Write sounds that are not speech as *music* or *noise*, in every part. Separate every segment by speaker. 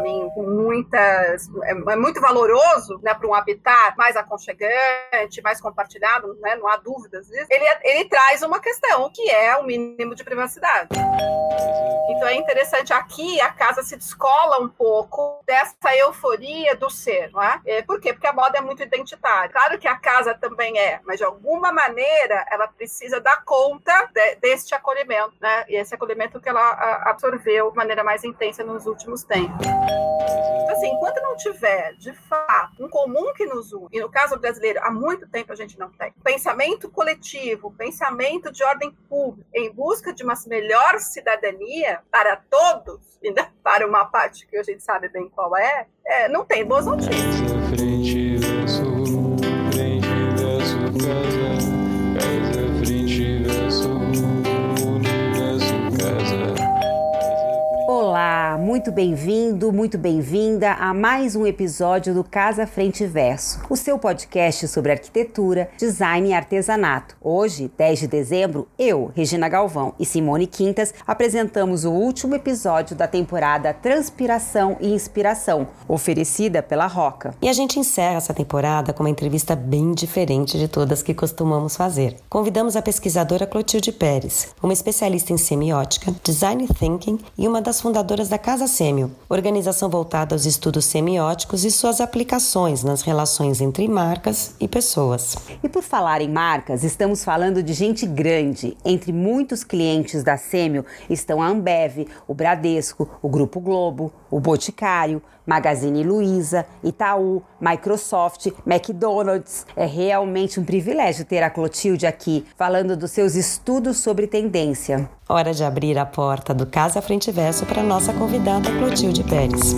Speaker 1: mim com muitas é, é muito valoroso, né, para um habitat mais aconchegante, mais compartilhado, né, não há dúvidas disso. Ele ele traz uma questão que é o mínimo de privacidade. Então é interessante aqui a casa se descola um pouco dessa euforia do ser, não é? é? Por quê? Porque a moda é muito identitária. Claro que a casa também é, mas de alguma maneira ela precisa dar conta de, deste acolhimento, né? E esse acolhimento que ela absorveu de maneira mais intensa nos últimos tempos. Então, assim, enquanto não tiver, de fato, um comum que nos une, e no caso brasileiro, há muito tempo a gente não tem, pensamento coletivo, pensamento de ordem pública, em busca de uma melhor cidadania para todos, *laughs* não para uma parte que a gente sabe bem qual é, é não tem boas notícias.
Speaker 2: Olá, muito bem-vindo, muito bem-vinda a mais um episódio do Casa Frente Verso, o seu podcast sobre arquitetura, design e artesanato. Hoje, 10 de dezembro, eu, Regina Galvão e Simone Quintas apresentamos o último episódio da temporada Transpiração e Inspiração, oferecida pela Roca.
Speaker 3: E a gente encerra essa temporada com uma entrevista bem diferente de todas que costumamos fazer. Convidamos a pesquisadora Clotilde Pérez, uma especialista em semiótica, design thinking e uma das fundadoras da Casa Sêmio, organização voltada aos estudos semióticos e suas aplicações nas relações entre marcas e pessoas.
Speaker 2: E por falar em marcas, estamos falando de gente grande. Entre muitos clientes da Sêmio estão a Ambev, o Bradesco, o Grupo Globo, o Boticário, Magazine Luiza, Itaú, Microsoft, McDonald's. É realmente um privilégio ter a Clotilde aqui falando dos seus estudos sobre tendência.
Speaker 3: Hora de abrir a porta do Casa Frente Verso para nossa convidada Clotilde Pérez.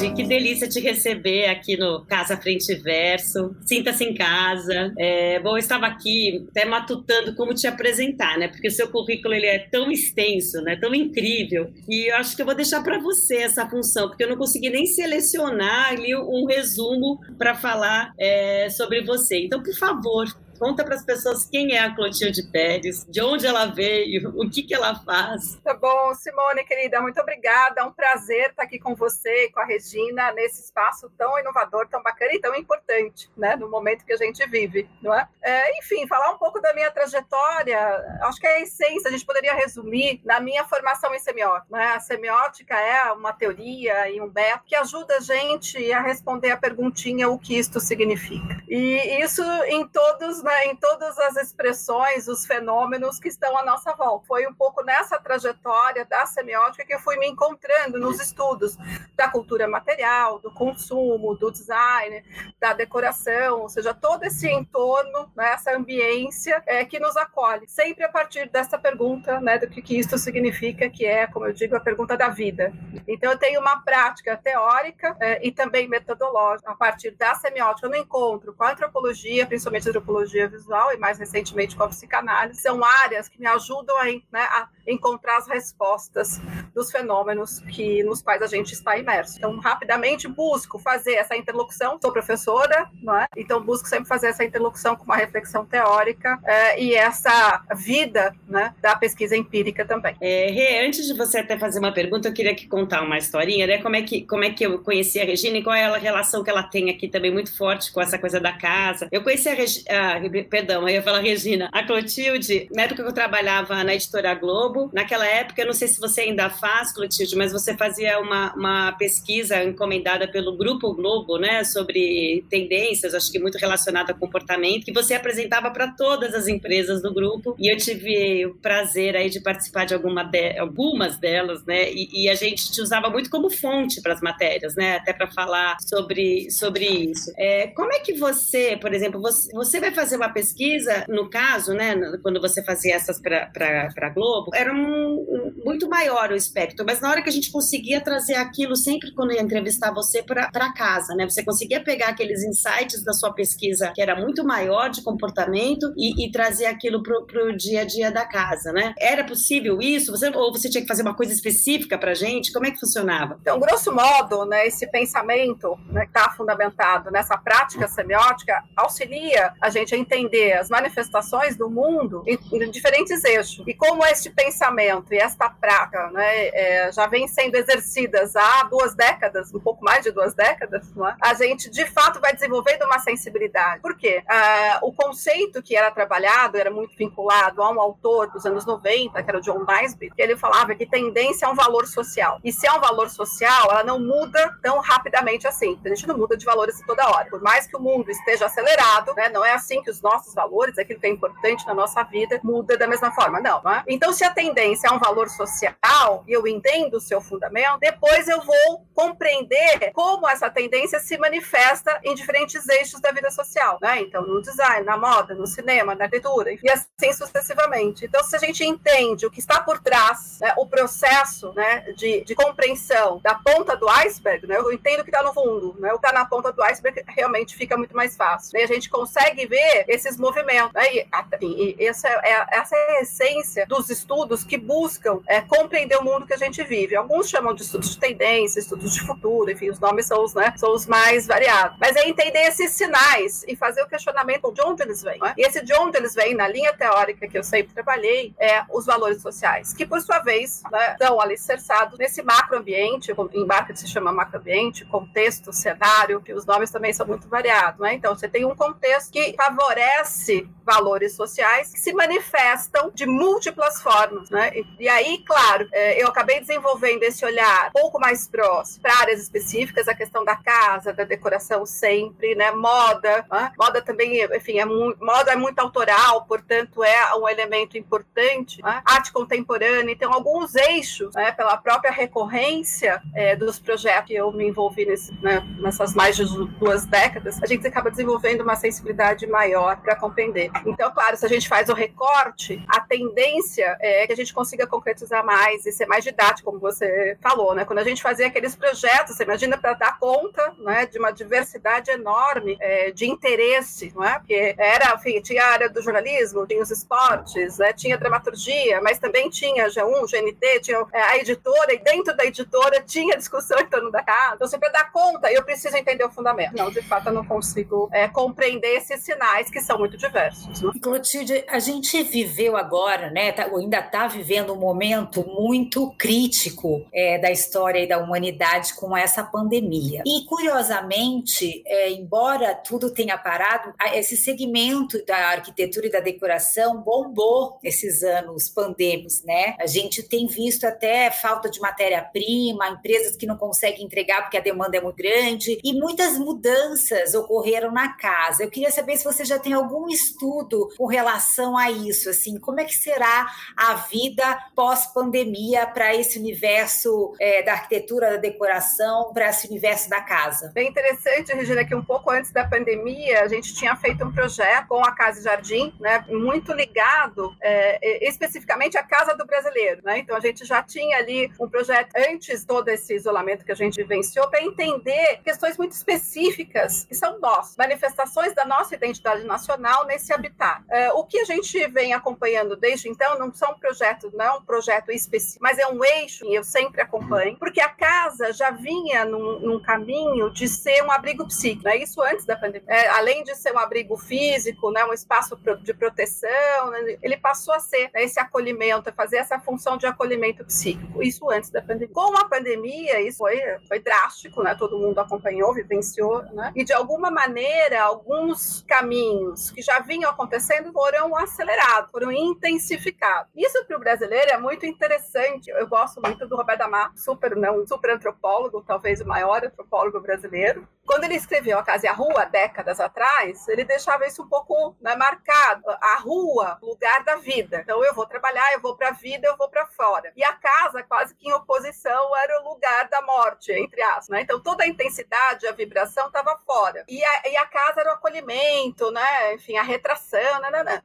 Speaker 4: Que delícia te receber aqui no Casa Frente Verso. Sinta-se em casa. É, bom, eu estava aqui até matutando como te apresentar, né? Porque o seu currículo ele é tão extenso, né? Tão incrível. E eu acho que eu vou deixar para você essa função, porque eu não consegui nem selecionar ali um resumo para falar é, sobre você. Então, por favor, Conta para as pessoas quem é a Clotilde Pérez, de onde ela veio, o que, que ela faz.
Speaker 1: Tá bom, Simone, querida, muito obrigada. É um prazer estar aqui com você e com a Regina nesse espaço tão inovador, tão bacana e tão importante, né, no momento que a gente vive, não é? é enfim, falar um pouco da minha trajetória, acho que é a essência, a gente poderia resumir na minha formação em semiótica. Né? A semiótica é uma teoria e um método que ajuda a gente a responder a perguntinha o que isto significa. E isso em todos né, em todas as expressões, os fenômenos que estão à nossa volta. Foi um pouco nessa trajetória da semiótica que eu fui me encontrando nos estudos da cultura material, do consumo, do design, da decoração, ou seja, todo esse entorno, né, essa ambiência é, que nos acolhe, sempre a partir dessa pergunta né, do que, que isso significa, que é, como eu digo, a pergunta da vida. Então, eu tenho uma prática teórica é, e também metodológica a partir da semiótica, no encontro com a antropologia, principalmente a antropologia psicologia visual e mais recentemente com a psicanálise, são áreas que me ajudam a, né, a encontrar as respostas dos fenômenos que nos quais a gente está imerso. Então, rapidamente busco fazer essa interlocução. Sou professora, não é? Então busco sempre fazer essa interlocução com uma reflexão teórica é, e essa vida, né, da pesquisa empírica também.
Speaker 4: É, Rê, antes de você até fazer uma pergunta, eu queria que contar uma historinha, né? Como é que como é que eu conheci a Regina e qual é a relação que ela tem aqui também muito forte com essa coisa da casa. Eu conheci a, Regi a perdão, eu ia falar Regina, a Clotilde, na época que eu trabalhava na editora Globo, naquela época, eu não sei se você ainda faz, Clotilde, mas você fazia uma, uma pesquisa encomendada pelo Grupo Globo, né, sobre tendências, acho que muito relacionada a comportamento, que você apresentava para todas as empresas do grupo, e eu tive o prazer aí de participar de, alguma de algumas delas, né, e, e, a gente te usava muito como fonte para as matérias, né, até para falar sobre, sobre isso. É, como é que você, por exemplo, você, você vai fazer uma pesquisa, no caso, né, quando você fazia essas para Globo, era um, muito maior o espectro, mas na hora que a gente conseguia trazer aquilo, sempre quando ia entrevistar você para casa, né, você conseguia pegar aqueles insights da sua pesquisa, que era muito maior de comportamento, e, e trazer aquilo para o dia a dia da casa, né? Era possível isso? Você, ou você tinha que fazer uma coisa específica para gente? Como é que funcionava?
Speaker 1: Então, grosso modo, né, esse pensamento né, que está fundamentado nessa prática semiótica auxilia a gente a entender as manifestações do mundo em, em diferentes eixos. E como este pensamento e esta prática né, é, já vem sendo exercidas há duas décadas, um pouco mais de duas décadas, é? a gente de fato vai desenvolvendo uma sensibilidade. Por quê? Ah, o conceito que era trabalhado era muito vinculado a um autor dos anos 90, que era o John Naisbitt, que ele falava que tendência é um valor social. E se é um valor social, ela não muda tão rapidamente assim. A gente não muda de valores toda hora. Por mais que o mundo esteja acelerado, né, não é assim que os nossos valores, aquilo que é importante na nossa vida, muda da mesma forma. Não. não é? Então, se a tendência é um valor social e eu entendo o seu fundamento, depois eu vou compreender como essa tendência se manifesta em diferentes eixos da vida social. Né? Então, no design, na moda, no cinema, na arquitetura, e assim sucessivamente. Então, se a gente entende o que está por trás, né, o processo né, de, de compreensão da ponta do iceberg, né, eu entendo o que está no fundo, né, o que está na ponta do iceberg realmente fica muito mais fácil. A gente consegue ver esses movimentos. E, assim, essa, é, essa é a essência dos estudos que buscam é, compreender o mundo que a gente vive. Alguns chamam de estudos de tendência, estudos de futuro, enfim, os nomes são os, né, são os mais variados. Mas é entender esses sinais e fazer o questionamento de onde eles vêm. Né? E esse de onde eles vêm, na linha teórica que eu sempre trabalhei, é os valores sociais, que por sua vez né, estão alicerçados nesse macroambiente, em marketing se chama macroambiente, contexto, cenário, que os nomes também são muito variados. Né? Então, você tem um contexto que favorece valores sociais que se manifestam de múltiplas formas. Né? E, e aí, claro, é, eu acabei desenvolvendo esse olhar um pouco mais próximo para áreas específicas, a questão da casa, da decoração sempre, né? moda. Né? Moda também, enfim, é moda é muito autoral, portanto, é um elemento importante. Né? Arte contemporânea, então, alguns eixos, né, pela própria recorrência é, dos projetos que eu me envolvi nesse, né, nessas mais de duas décadas, a gente acaba desenvolvendo uma sensibilidade maior para compreender. Então, claro, se a gente faz o recorte, a tendência é que a gente consiga concretizar mais e ser mais didático, como você falou, né? Quando a gente fazia aqueles projetos, você imagina para dar conta né, de uma diversidade enorme é, de interesse, não é? Porque era, enfim, tinha a área do jornalismo, tinha os esportes, né, tinha dramaturgia, mas também tinha G1, GNT, tinha é, a editora, e dentro da editora tinha discussão em torno da casa. Então, sempre dar conta, eu preciso entender o fundamento. Não, de fato, eu não consigo é, compreender esses sinais que são muito diversos. Né?
Speaker 5: Clotilde, a gente viveu agora, né, tá, ainda está vivendo um momento muito crítico é, da história e da humanidade com essa pandemia. E, curiosamente, é, embora tudo tenha parado, esse segmento da arquitetura e da decoração bombou esses anos pandêmicos, né? A gente tem visto até falta de matéria-prima, empresas que não conseguem entregar porque a demanda é muito grande e muitas mudanças ocorreram na casa. Eu queria saber se você já tem algum estudo com relação a isso, assim, como é que será a vida pós-pandemia para esse universo é, da arquitetura, da decoração, para esse universo da casa?
Speaker 1: Bem interessante, Regina, que um pouco antes da pandemia a gente tinha feito um projeto com a Casa e Jardim, né, muito ligado é, especificamente à Casa do Brasileiro, né? Então a gente já tinha ali um projeto antes todo esse isolamento que a gente vivenciou para entender questões muito específicas que são nós, manifestações da nossa identidade nacional nesse habitat. É, o que a gente vem acompanhando desde então não são projetos, não é um projeto específico, mas é um eixo e eu sempre acompanho, porque a casa já vinha num, num caminho de ser um abrigo psíquico, né? Isso antes da pandemia. É, além de ser um abrigo físico, né, um espaço de proteção, né, ele passou a ser né, esse acolhimento, fazer essa função de acolhimento psíquico. Isso antes da pandemia. Com a pandemia, isso foi, foi drástico, né? Todo mundo acompanhou, vivenciou, né? E de alguma maneira, alguns caminhos que já vinham acontecendo foram acelerados, foram intensificados. Isso para o brasileiro é muito interessante. Eu gosto muito do Roberto Amar, super, não, super antropólogo, talvez o maior antropólogo brasileiro. Quando ele escreveu A Casa e a Rua, décadas atrás, ele deixava isso um pouco né, marcado. A rua, lugar da vida. Então eu vou trabalhar, eu vou para a vida, eu vou para fora. E a casa, quase que em oposição, era o lugar da morte, entre aspas. Né? Então toda a intensidade, a vibração estava fora. E a, e a, casa era o acolhimento, né? enfim, a retração.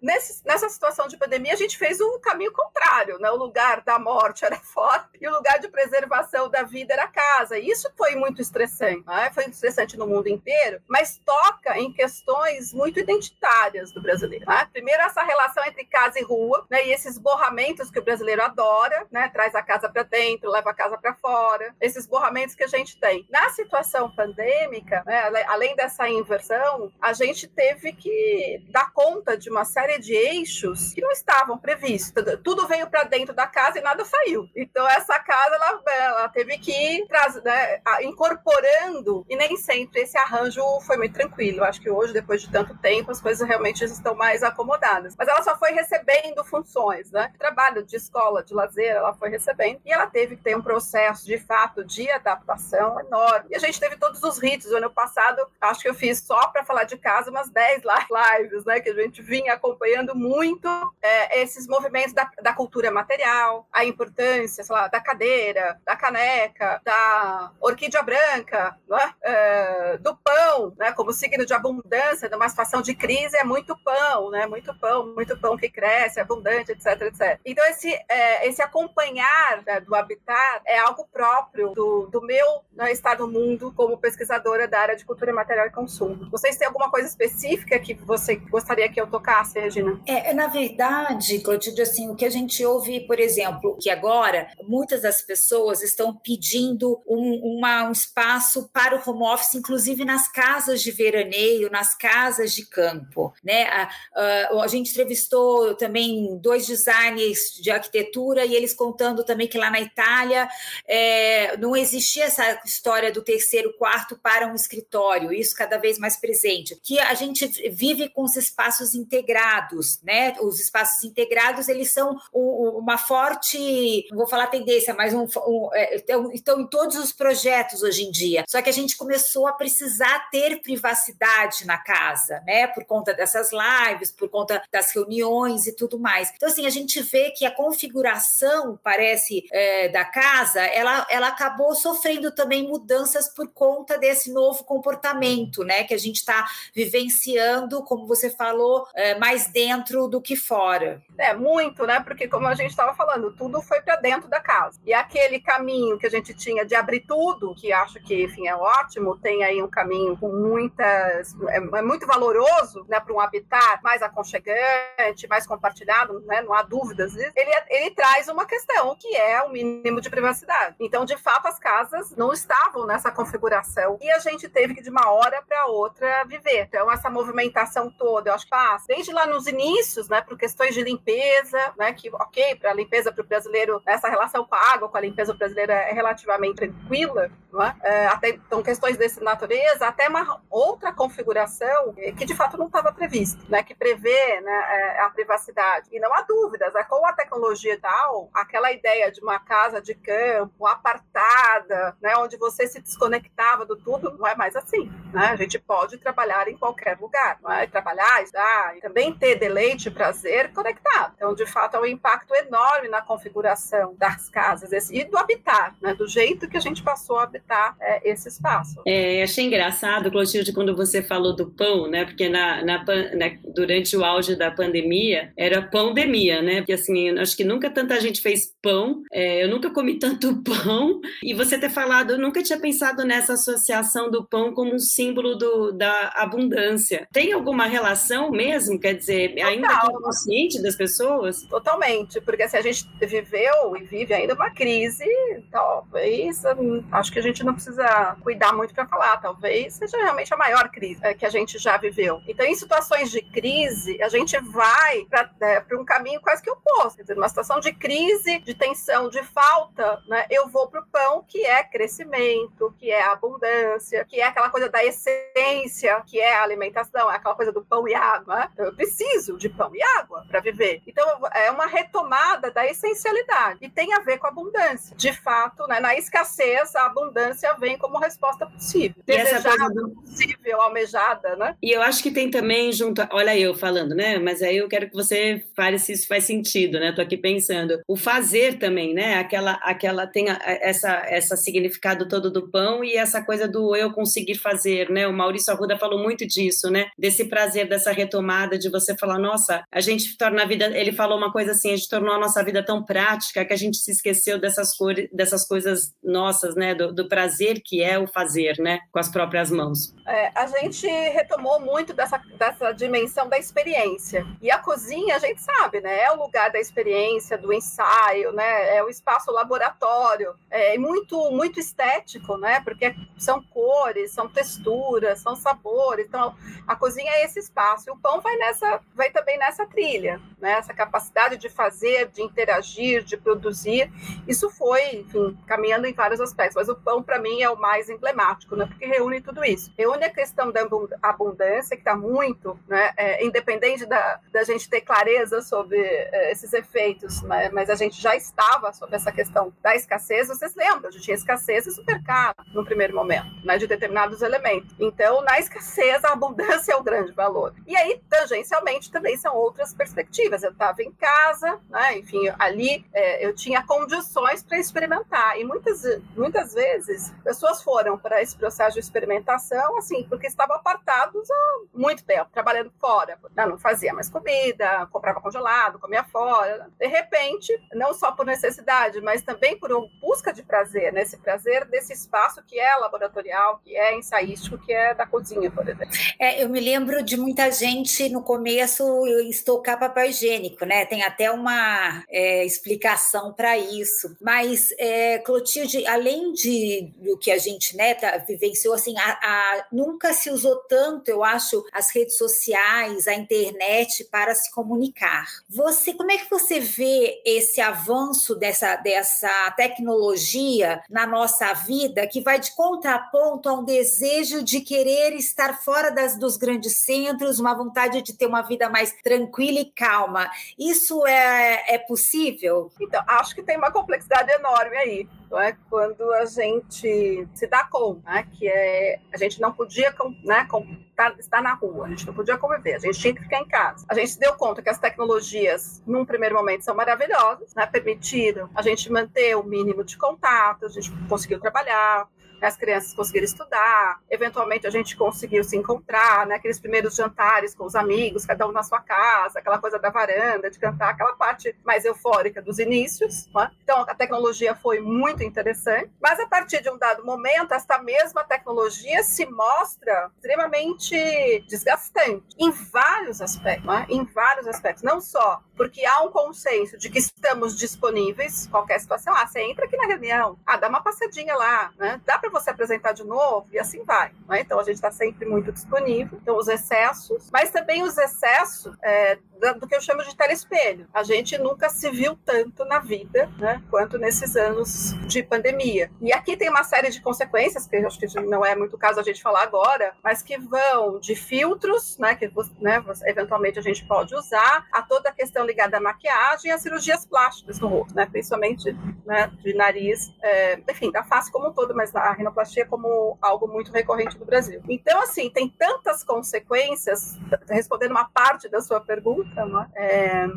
Speaker 1: Nesse, nessa situação de pandemia, a gente fez o caminho contrário. Né? O lugar da morte era *laughs* fora e o lugar de preservação da vida era a casa. E isso foi muito estressante. Né? Foi estressante importante no mundo inteiro, mas toca em questões muito identitárias do brasileiro. Né? Primeiro, essa relação entre casa e rua, né? e esses borramentos que o brasileiro adora, né? traz a casa para dentro, leva a casa para fora, esses borramentos que a gente tem. Na situação pandêmica, né? além dessa inversão, a gente teve que dar conta de uma série de eixos que não estavam previstos. Tudo veio para dentro da casa e nada saiu. Então, essa casa ela, ela teve que ir né, incorporando, e nem sempre esse arranjo foi muito tranquilo. Acho que hoje, depois de tanto tempo, as coisas realmente estão mais acomodadas. Mas ela só foi recebendo funções, né? Trabalho de escola, de lazer, ela foi recebendo, e ela teve que ter um processo, de fato, de adaptação enorme. E a gente teve todos os ritos. O ano passado, acho que eu fiz só para falar de casa umas 10 *laughs* lives, né? Que a gente vinha acompanhando muito é, esses movimentos da, da cultura material, a importância, sei lá, da cadeira, da caneca, da orquídea branca, é? É, do pão, né? Como signo de abundância, numa situação de crise, é muito pão, né? Muito pão, muito pão que cresce, abundante, etc, etc. Então, esse, é, esse acompanhar né, do habitat é algo próprio do, do meu né, estar no mundo como pesquisadora da área de cultura material e consumo. Vocês têm alguma coisa específica que você gostaria que eu tocasse, Regina?
Speaker 5: É, na verdade, Clotilde, assim, o que a gente ouve, por exemplo, que agora muitas das pessoas estão pedindo um, uma, um espaço para o home office, inclusive nas casas de veraneio, nas casas de campo. Né? A, a, a gente entrevistou também dois designers de arquitetura e eles contando também que lá na Itália é, não existia essa história do terceiro quarto para um escritório, isso cada vez mais presente. Que a gente vive com os espaços integrados, né? Os espaços integrados eles são uma forte, não vou falar tendência, mas um, um, é, estão em todos os projetos hoje em dia. Só que a gente começou a precisar ter privacidade na casa, né? Por conta dessas lives, por conta das reuniões e tudo mais. Então, assim, a gente vê que a configuração, parece, é, da casa, ela, ela acabou sofrendo também mudanças por conta desse novo comportamento, né? Que a gente está vivenciando, como você falou, é, mais dentro do que fora.
Speaker 1: É, muito, né? Porque, como a gente estava falando, tudo foi para dentro da casa. E aquele caminho que a gente tinha de abrir tudo, que acho que, enfim, é ótimo, tem aí um caminho com muitas. É, é muito valoroso, né, para um habitat mais aconchegante, mais compartilhado, né, não há dúvidas disso. Ele, ele traz uma questão que é o mínimo de privacidade. Então, de fato, as casas não estavam nessa configuração e a gente teve que, de uma hora para outra, viver. Então, essa movimentação toda, eu acho que passa desde lá nos inícios, né, por questões de limpeza, né, que, ok, para a limpeza para o brasileiro, essa relação com a água, com a limpeza brasileira é relativamente tranquila, é? É, até, então questões dessa natureza, até uma outra configuração que de fato não estava prevista, né, que prevê né, é, a privacidade. E não há dúvidas, é, com a tecnologia tal, aquela ideia de uma casa de campo apartada, né, onde você se desconectava do tudo, não é mais assim. Né? A gente pode trabalhar em qualquer lugar, não é? trabalhar, estudar, e também ter deleite prazer conectado. Então, de fato, é um impacto enorme na configuração das casas e do habitat, né, do jeito que a gente passou a habitar é, esse espaço.
Speaker 4: É, achei engraçado, Clotilde, quando você falou do pão, né? Porque na, na, na, durante o auge da pandemia era pandemia, né? Porque assim, acho que nunca tanta gente fez pão, é, eu nunca comi tanto *laughs* pão. E você ter falado, eu nunca tinha pensado nessa associação do pão como um símbolo do, da abundância. Tem alguma relação mesmo? Quer dizer, Total. ainda que consciente das pessoas?
Speaker 1: Totalmente, porque assim, a gente viveu e vive ainda uma crise, talvez, hum, acho que a gente não precisa cuidar muito para falar, talvez seja realmente a maior crise é, que a gente já viveu. Então, em situações de crise, a gente vai para é, um caminho quase que oposto. Quer dizer, uma situação de crise, de tensão, de falta, né, eu vou para o pão, que é crescimento, que é abundância, que é aquela coisa da essência, que é a alimentação, é aquela coisa do pão e água. Né? Eu preciso de pão e água para viver. Então, é uma retomada da essencialidade e tem a ver com a abundância. De fato, né, na escassez, a abundância vem como resposta possível. E Desejada, do... possível, almejada, né?
Speaker 4: E eu acho que tem também junto, olha eu falando, né? Mas aí eu quero que você fale se isso faz sentido, né? Tô aqui pensando. O fazer também, né? Aquela, aquela tem a, essa, essa significado todo do pão e essa coisa do eu conseguir fazer, né? O Maurício Arruda falou muito disso, né? Desse prazer, dessa retomada de você falar, nossa, a gente torna a vida. Ele falou uma coisa assim, a gente tornou a nossa vida tão prática que a gente se esqueceu dessas, cores, dessas coisas nossas, né? Do, do prazer que é o fazer, né? Com as próprias mãos.
Speaker 1: É, a gente retomou muito dessa, dessa dimensão da experiência. E a cozinha, a gente sabe, né? É o lugar da experiência, do ensaio, né? É o espaço laboratório. É muito, muito estético, né? Porque são cores, são texturas, são sabores. Então, a cozinha é esse espaço. E o pão vai nessa, vai também nessa trilha, né? Essa capacidade de fazer, de interagir, de produzir. Isso foi, enfim, caminhando em vários aspectos. Mas o pão, para mim, é o mais emblemático, né? Porque reúne tudo isso. Reúne a questão da abundância, que está muito, né? É, independente da, da gente ter clareza sobre é, esses efeitos, né? mas a gente já estava sobre essa questão da escassez. Vocês lembram? A gente tinha escassez e supercado no primeiro momento, né? De determinados elementos. Então, na escassez, a abundância é o grande valor. E aí, tangencialmente, também são outras perspectivas. Eu estava em casa, né? Enfim, ali é, eu tinha condições para experimentar. E muitas, muitas vezes, pessoas foram para esse processo de experimentação, assim, porque estavam apartados há muito tempo, trabalhando fora. Não, fazia mais comida, comprava congelado, comia fora. De repente, não só por necessidade, mas também por busca de prazer, né? prazer desse espaço que é laboratorial, que é ensaístico, que é da cozinha, por exemplo.
Speaker 5: É, eu me lembro de muita gente no começo estocar papel higiênico, né? Tem até uma é, explicação para isso. Mas, é, Clotilde, além de do que a gente né, tá, vivenciou, assim, a, a, nunca se usou tanto, eu acho, as redes sociais, a internet para se comunicar. Você, como é que você vê esse avanço dessa, dessa tecnologia na nossa vida que vai de contraponto a um desejo de querer estar fora das, dos grandes centros, uma vontade de ter uma vida mais tranquila e calma? Isso é, é possível?
Speaker 1: Então, acho que tem uma complexidade enorme aí não é? quando a gente se dá conta né? Que é, a gente não podia né, tá, estar na rua, a gente não podia conviver, a gente tinha que ficar em casa. A gente se deu conta que as tecnologias, num primeiro momento, são maravilhosas, né? permitiram a gente manter o mínimo de contato, a gente conseguiu trabalhar, as crianças conseguiram estudar, eventualmente a gente conseguiu se encontrar, né? aqueles primeiros jantares com os amigos, cada um na sua casa, aquela coisa da varanda, de cantar, aquela parte mais eufórica dos inícios. Né? Então, a tecnologia foi muito interessante, mas a partir de um dado momento, esta mesma tecnologia se mostra extremamente desgastante em vários aspectos, né? em vários aspectos, não só porque há um consenso de que estamos disponíveis, qualquer situação, ah, você entra aqui na reunião, ah, dá uma passadinha lá, né? dá para para você apresentar de novo e assim vai. Né? Então a gente está sempre muito disponível. Então os excessos, mas também os excessos é, do que eu chamo de telespelho. A gente nunca se viu tanto na vida, né, quanto nesses anos de pandemia. E aqui tem uma série de consequências, que acho que não é muito caso a gente falar agora, mas que vão de filtros, né, que né, eventualmente a gente pode usar, a toda a questão ligada à maquiagem e às cirurgias plásticas no rosto, né, principalmente né, de nariz, é, enfim, da face como um todo, mas a rinoplastia como algo muito recorrente no Brasil. Então, assim, tem tantas consequências, respondendo uma parte da sua pergunta, é,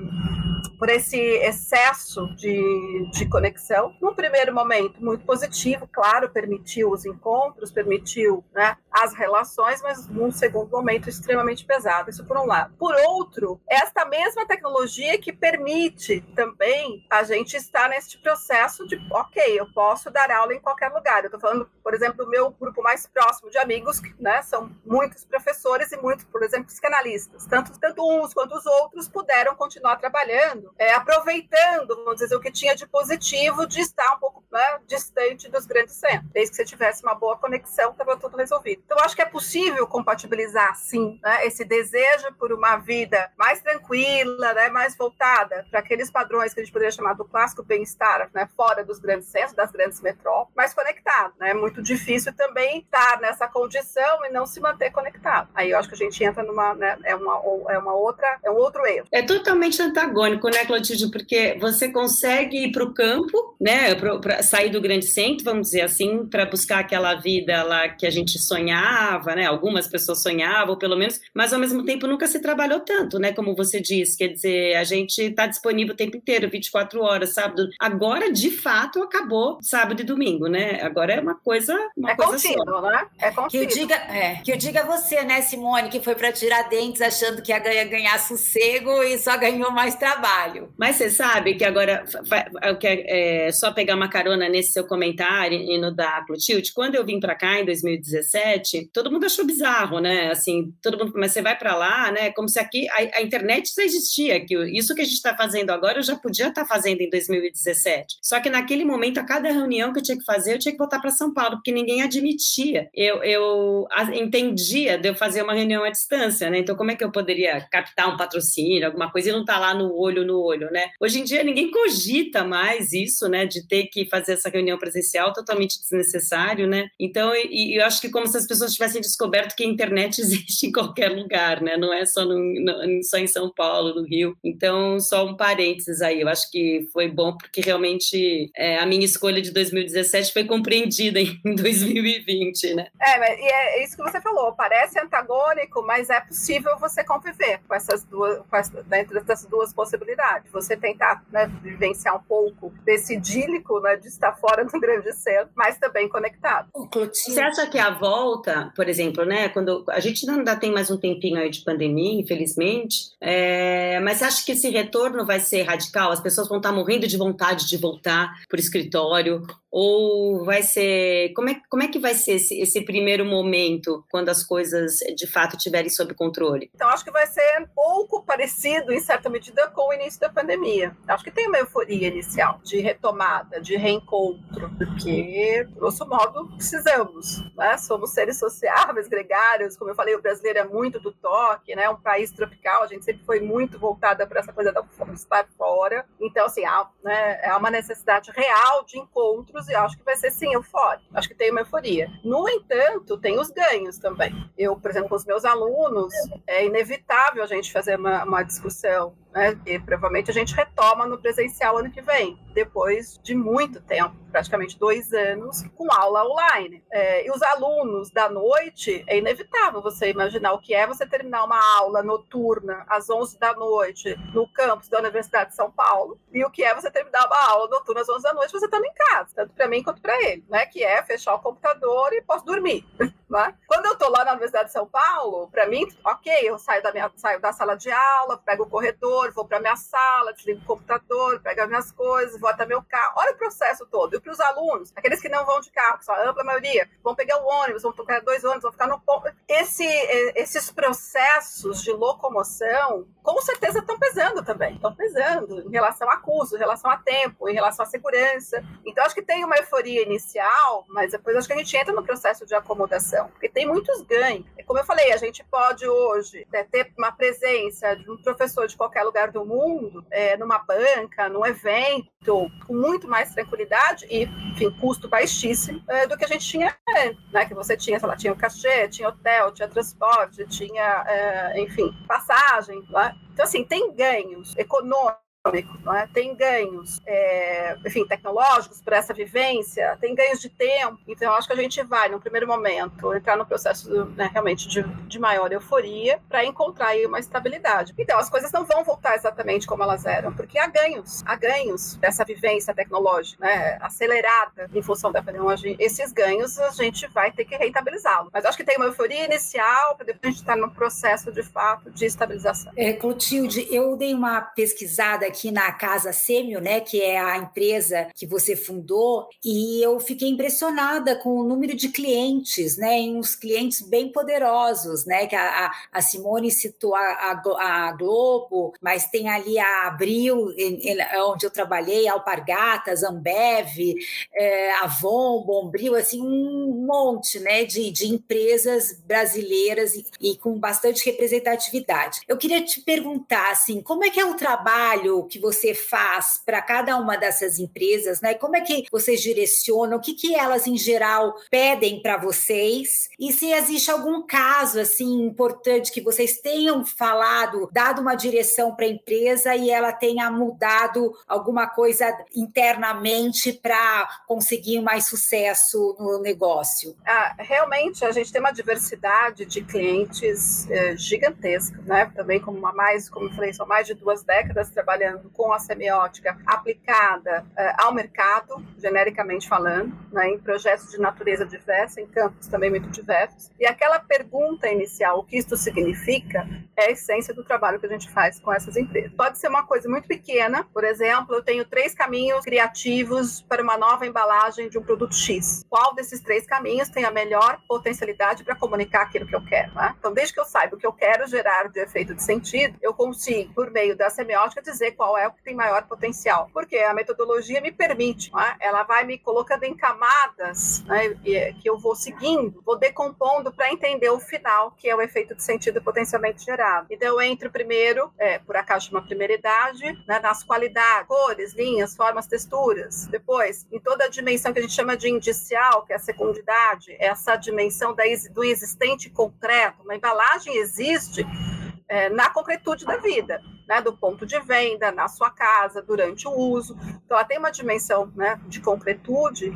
Speaker 1: por esse excesso de, de conexão. Num primeiro momento, muito positivo, claro, permitiu os encontros, permitiu né, as relações, mas num segundo momento, extremamente pesado. Isso por um lado. Por outro, esta mesma tecnologia que permite também a gente estar neste processo de, ok, eu posso dar aula em qualquer lugar. Eu estou falando, por exemplo, do meu grupo mais próximo de amigos, que né, são muitos professores e muitos, por exemplo, psicanalistas. Tanto, tanto uns quanto os outros puderam continuar trabalhando, é, aproveitando, vamos dizer, o que tinha de positivo de estar um pouco né, distante dos grandes centros. Desde que você tivesse uma boa conexão, estava tudo resolvido. Então, acho que é possível compatibilizar, sim, né, esse desejo por uma vida mais tranquila, né, mais voltada para aqueles padrões que a gente poderia chamar do clássico bem-estar, né, fora dos grandes centros, das grandes metrópoles, mais conectado. Né? É muito difícil também estar nessa condição e não se manter conectado. Aí eu acho que a gente entra numa, né, é uma, é uma outra, é um outro erro.
Speaker 4: É totalmente antagônico, né, Clotilde? Porque você consegue ir para o campo, né, para sair do grande centro, vamos dizer assim, para buscar aquela vida lá que a gente sonhava, né? Algumas pessoas sonhavam, pelo menos, mas ao mesmo tempo nunca se trabalhou tanto, né? Como você disse, quer dizer, a gente está disponível o tempo inteiro, 24 horas, sábado. Agora, de fato, acabou sábado e domingo, né? Agora é uma coisa, uma
Speaker 1: é
Speaker 4: coisa
Speaker 1: contínuo,
Speaker 4: só.
Speaker 1: né? É contínuo.
Speaker 5: Que eu diga, é, que eu diga você, né, Simone, que foi para tirar dentes achando que ia ganhar, ganhar sossego e só ganhou mais trabalho.
Speaker 4: Mas você sabe que agora é, é só pegar uma carona carona nesse seu comentário e no da Clotilde, quando eu vim para cá em 2017, todo mundo achou bizarro, né? Assim, todo mundo, mas você vai para lá, né? Como se aqui a, a, internet já existia, que isso que a gente está fazendo agora eu já podia estar tá fazendo em 2017. Só que naquele momento, a cada reunião que eu tinha que fazer, eu tinha que voltar para São Paulo, porque ninguém admitia. Eu, eu entendia de eu fazer uma reunião à distância, né? Então, como é que eu poderia captar um patrocínio, alguma coisa, e não estar tá lá no olho no olho, né? Hoje em dia, ninguém cogita mais isso, né? De ter que fazer essa reunião presencial totalmente desnecessário, né? Então, e, eu acho que como se as pessoas tivessem descoberto que a internet *laughs* existe em qualquer lugar, né? Não é só, no, no, só em São Paulo, no Rio. Então, só um parênteses aí. Eu acho que foi bom porque realmente é, a minha escolha de 2017 foi compreendida *laughs* em 2020, né?
Speaker 1: É, e é isso que você falou. Parece antagônico, mas é possível você conviver com essas duas, com dentro dessas duas possibilidades. Você tentar né, vivenciar um pouco desse idílico, né, de estar fora do grande centro, mas também conectado.
Speaker 4: Você acha que a volta, por exemplo, né, quando a gente ainda tem mais um tempinho aí de pandemia, infelizmente, é, mas você acha que esse retorno vai ser radical? As pessoas vão estar morrendo de vontade de voltar para o escritório ou vai ser como é, como é que vai ser esse, esse, primeiro momento quando as coisas de fato estiverem sob controle?
Speaker 1: Então acho que vai ser um pouco parecido em certa medida com o início da pandemia. Acho que tem uma euforia inicial de retomada, de reencontro, porque grosso modo precisamos, né? Somos seres sociáveis, gregários, como eu falei, o brasileiro é muito do toque, né? Um país tropical, a gente sempre foi muito voltada para essa coisa da estar fora. Então assim, há, né, uma necessidade real de encontros e acho que vai ser sim eufórico. Acho que tem uma euforia. No entanto, tem os ganhos também. Eu, por exemplo, com os meus alunos, é inevitável a gente fazer uma, uma discussão né? E provavelmente a gente retoma no presencial ano que vem, depois de muito tempo, praticamente dois anos, com aula online. É, e os alunos da noite, é inevitável você imaginar o que é você terminar uma aula noturna às 11 da noite no campus da Universidade de São Paulo, e o que é você terminar uma aula noturna às 11 da noite você estando em casa, tanto para mim quanto para ele, né? Que é fechar o computador e posso dormir. *laughs* Né? Quando eu estou lá na Universidade de São Paulo, para mim, ok, eu saio da, minha, saio da sala de aula, pego o corredor, vou para minha sala, desligo o computador, pego as minhas coisas, vou até meu carro. Olha o processo todo. E para os alunos, aqueles que não vão de carro, que são a ampla maioria, vão pegar o ônibus, vão pegar dois ônibus, vão ficar no ponto. Esse, esses processos de locomoção, com certeza estão pesando também. Estão pesando em relação a custo, em relação a tempo, em relação à segurança. Então, acho que tem uma euforia inicial, mas depois acho que a gente entra no processo de acomodação porque tem muitos ganhos. Como eu falei, a gente pode hoje né, ter uma presença de um professor de qualquer lugar do mundo, é, numa banca, num evento, com muito mais tranquilidade e, enfim, custo baixíssimo é, do que a gente tinha né? Que você tinha, sei lá, tinha o cachê, tinha hotel, tinha transporte, tinha, é, enfim, passagem. Né? Então, assim, tem ganhos econômicos é? tem ganhos, é, enfim, tecnológicos para essa vivência, tem ganhos de tempo. Então, acho que a gente vai, no primeiro momento, entrar no processo né, realmente de, de, maior euforia para encontrar aí uma estabilidade. Então, as coisas não vão voltar exatamente como elas eram, porque há ganhos, há ganhos dessa vivência tecnológica, né, acelerada em função da pandemia. Esses ganhos a gente vai ter que rentabilizá-los. Mas acho que tem uma euforia inicial para depois a gente estar no processo de fato de estabilização.
Speaker 5: É, Clotilde, eu dei uma pesquisada aqui na Casa Sêmio, né, que é a empresa que você fundou, e eu fiquei impressionada com o número de clientes, né, e uns clientes bem poderosos, né, que a, a Simone citou a, a, a, Globo, mas tem ali a Abril, onde eu trabalhei, Alpargatas, Ambev, é, Avon, Bombril, assim, um monte, né, de, de empresas brasileiras e, e com bastante representatividade. Eu queria te perguntar, assim, como é que é o trabalho que você faz para cada uma dessas empresas, né? Como é que vocês direcionam? O que, que elas, em geral, pedem para vocês? E se existe algum caso, assim, importante que vocês tenham falado, dado uma direção para a empresa e ela tenha mudado alguma coisa internamente para conseguir mais sucesso no negócio?
Speaker 1: Ah, realmente, a gente tem uma diversidade de clientes é, gigantesca, né? Também como uma mais, como eu falei, são mais de duas décadas trabalhando trabalhando com a semiótica aplicada é, ao mercado, genericamente falando, né, em projetos de natureza diversa, em campos também muito diversos. E aquela pergunta inicial, o que isso significa, é a essência do trabalho que a gente faz com essas empresas. Pode ser uma coisa muito pequena, por exemplo, eu tenho três caminhos criativos para uma nova embalagem de um produto X. Qual desses três caminhos tem a melhor potencialidade para comunicar aquilo que eu quero? Né? Então, desde que eu saiba o que eu quero gerar de efeito de sentido, eu consigo, por meio da semiótica, dizer qual é o que tem maior potencial. Porque a metodologia me permite, né? ela vai me colocando em camadas né? que eu vou seguindo, vou decompondo para entender o final, que é o efeito de sentido potencialmente gerado. Então, eu entro primeiro, é, por acaso uma primeira idade, né? nas qualidades, cores, linhas, formas, texturas. Depois, em toda a dimensão que a gente chama de indicial, que é a secundidade, essa dimensão da, do existente concreto. Uma embalagem existe é, na concretude da vida, né, do ponto de venda, na sua casa, durante o uso. Então, ela tem uma dimensão né, de concretude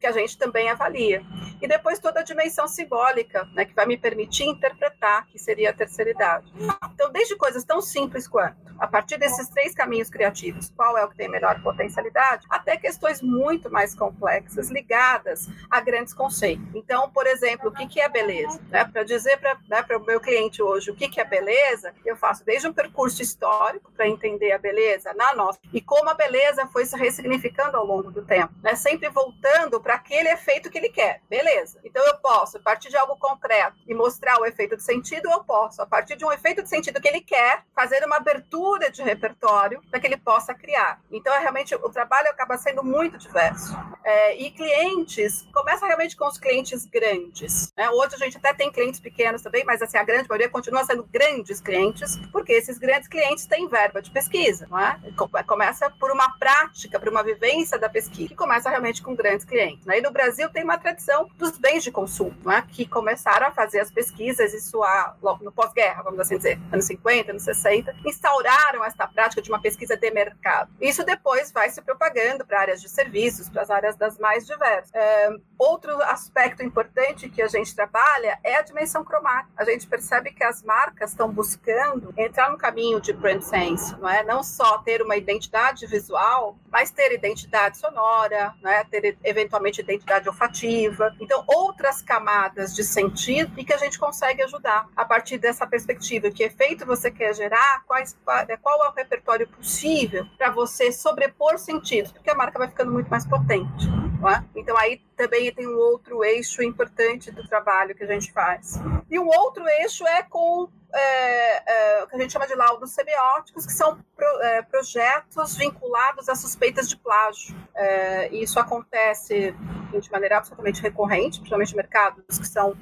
Speaker 1: que a gente também avalia. E depois toda a dimensão simbólica, né, que vai me permitir interpretar, que seria a terceira idade. Então, desde coisas tão simples quanto, a partir desses três caminhos criativos, qual é o que tem melhor potencialidade, até questões muito mais complexas, ligadas a grandes conceitos. Então, por exemplo, o que, que é beleza? Né, para dizer para né, o meu cliente hoje o que, que é beleza, eu faço desde um percurso histórico para entender a beleza na nossa, e como a beleza foi se ressignificando ao longo do tempo, né, sempre voltando para para aquele efeito que ele quer. Beleza. Então eu posso, a partir de algo concreto e mostrar o efeito de sentido, eu posso, a partir de um efeito de sentido que ele quer, fazer uma abertura de repertório para que ele possa criar. Então é realmente o trabalho acaba sendo muito diverso. É, e clientes, começa realmente com os clientes grandes. Né? Hoje a gente até tem clientes pequenos também, mas assim, a grande maioria continua sendo grandes clientes, porque esses grandes clientes têm verba de pesquisa, não é? Começa por uma prática, por uma vivência da pesquisa, que começa realmente com grandes clientes. Né? E no Brasil tem uma tradição dos bens de consumo, né? que começaram a fazer as pesquisas, isso há, no pós-guerra, vamos assim dizer, anos 50, anos 60, instauraram esta prática de uma pesquisa de mercado. Isso depois vai se propagando para áreas de serviços, para as áreas das mais diversas. É, outro aspecto importante que a gente trabalha é a dimensão cromática. A gente percebe que as marcas estão buscando entrar no caminho de brand sense, não é? Não só ter uma identidade visual, mas ter identidade sonora, né? ter eventualmente identidade olfativa. Então, outras camadas de sentido e que a gente consegue ajudar a partir dessa perspectiva. Que efeito você quer gerar? Quais, é, qual é o repertório possível para você sobrepor sentidos? Porque a marca vai ficando muito mais potente. É? Então, aí também tem um outro eixo importante do trabalho que a gente faz. E um outro eixo é com é, é, o que a gente chama de laudos semióticos, que são pro, é, projetos vinculados a suspeitas de plágio. É, e isso acontece de maneira absolutamente recorrente, principalmente mercados que são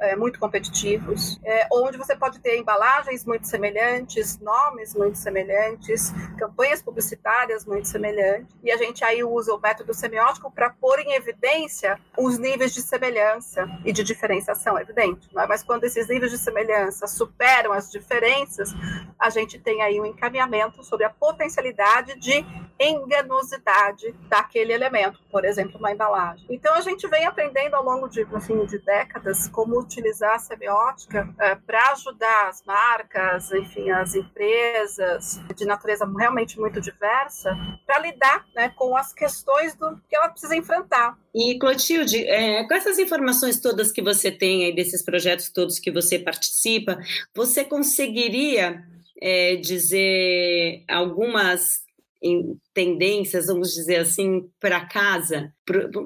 Speaker 1: é, muito competitivos, é, onde você pode ter embalagens muito semelhantes, nomes muito semelhantes, campanhas publicitárias muito semelhantes, e a gente aí usa o método semiótico para pôr em evidência os níveis de semelhança e de diferenciação, é evidente, é? mas quando esses níveis de semelhança superam as diferenças, a gente tem aí um encaminhamento sobre a potencialidade de enganosidade daquele elemento, por exemplo, uma embalagem. Então a gente vem aprendendo ao longo de, assim, de décadas como utilizar a semiótica é, para ajudar as marcas, enfim, as empresas de natureza realmente muito diversa, para lidar né, com as questões do que ela precisa enfrentar.
Speaker 4: E, Clotilde, é, com essas informações todas que você tem aí, desses projetos todos que você participa, você conseguiria é, dizer algumas em tendências, vamos dizer assim, para casa,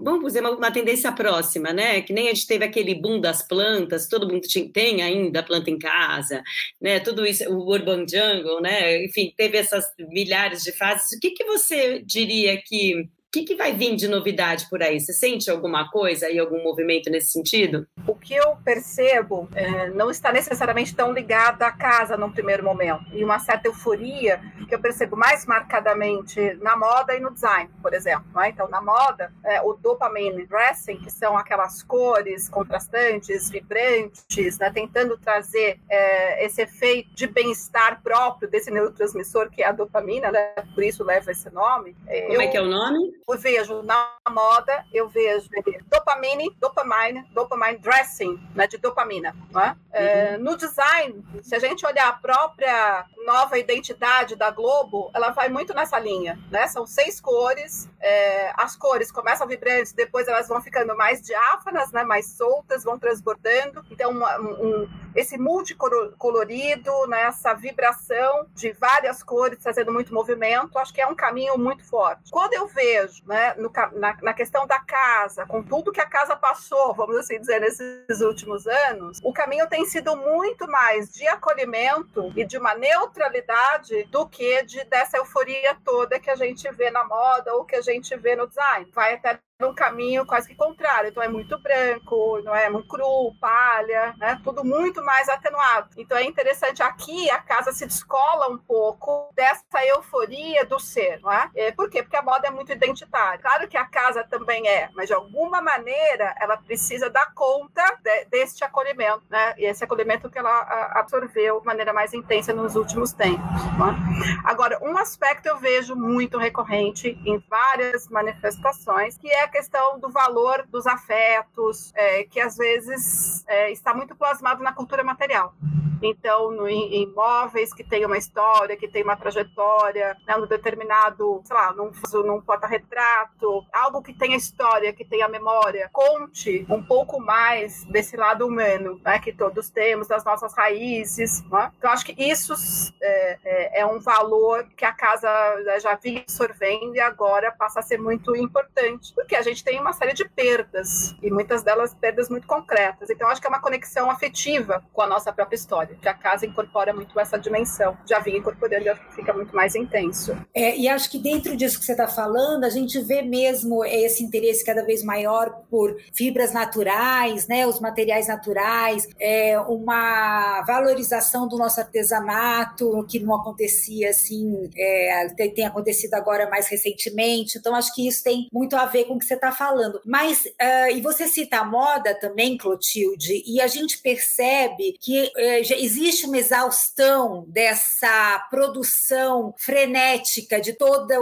Speaker 4: vamos dizer uma, uma, tendência próxima, né? Que nem a gente teve aquele boom das plantas, todo mundo tinha, tem ainda planta em casa, né? Tudo isso, o urban jungle, né? Enfim, teve essas milhares de fases. O que, que você diria que que, que vai vir de novidade por aí? Você sente alguma coisa e algum movimento nesse sentido?
Speaker 1: O que eu percebo é, não está necessariamente tão ligado à casa num primeiro momento. E uma certa euforia que eu percebo mais marcadamente na moda e no design, por exemplo. É? Então, na moda, é, o dopamine dressing, que são aquelas cores contrastantes, vibrantes, né, tentando trazer é, esse efeito de bem-estar próprio desse neurotransmissor que é a dopamina, né? por isso leva esse nome.
Speaker 4: Como eu, é que é o nome?
Speaker 1: Eu vejo na moda, eu vejo dopamine, dopamine, dopamine dressing, né, de dopamina, né? É, no design, se a gente olhar a própria nova identidade da Globo, ela vai muito nessa linha, né? São seis cores, é, as cores começam vibrantes, depois elas vão ficando mais diáfanas, né? Mais soltas, vão transbordando. Então, um, um, esse multicolorido, né? Essa vibração de várias cores trazendo muito movimento, acho que é um caminho muito forte. Quando eu vejo, né? No, na, na questão da casa, com tudo que a casa passou, vamos assim dizer, nesses últimos anos, o caminho tem sido muito mais de acolhimento e de uma neutralidade do que de dessa euforia toda que a gente vê na moda ou que a gente vê no design. Vai até num caminho quase que contrário. Então é muito branco, não é muito cru, palha, né? Tudo muito mais atenuado. Então é interessante aqui a casa se descola um pouco dessa euforia do ser, não é? é por quê? Porque a moda é muito identitária. Claro que a casa também é, mas de alguma maneira ela precisa dar conta de, deste acolhimento, né? E esse acolhimento que ela absorveu de maneira mais intensa nos últimos tempos. É? Agora, um aspecto eu vejo muito recorrente em várias manifestações, que é a questão do valor dos afetos, é, que às vezes é, está muito plasmado na cultura material. Então, no, em imóveis que tem uma história, que tem uma trajetória, né, no determinado, sei lá, num, num porta-retrato, algo que tenha história, que tenha memória, conte um pouco mais desse lado humano, né, que todos temos, das nossas raízes. Né? Então, acho que isso é, é, é, um valor que a casa né, já vinha absorvendo e agora passa a ser muito importante, porque a gente tem uma série de perdas, e muitas delas perdas muito concretas. Então, acho que é uma conexão afetiva com a nossa própria história que a casa incorpora muito essa dimensão. Já vinha incorporando e fica muito mais intenso.
Speaker 5: É, e acho que dentro disso que você está falando, a gente vê mesmo esse interesse cada vez maior por fibras naturais, né, os materiais naturais, é, uma valorização do nosso artesanato que não acontecia assim, é, tem, tem, acontecido agora mais recentemente. Então acho que isso tem muito a ver com que você está falando. Mas uh, e você cita a moda também, Clotilde, e a gente percebe que uh, existe uma exaustão dessa produção frenética de toda,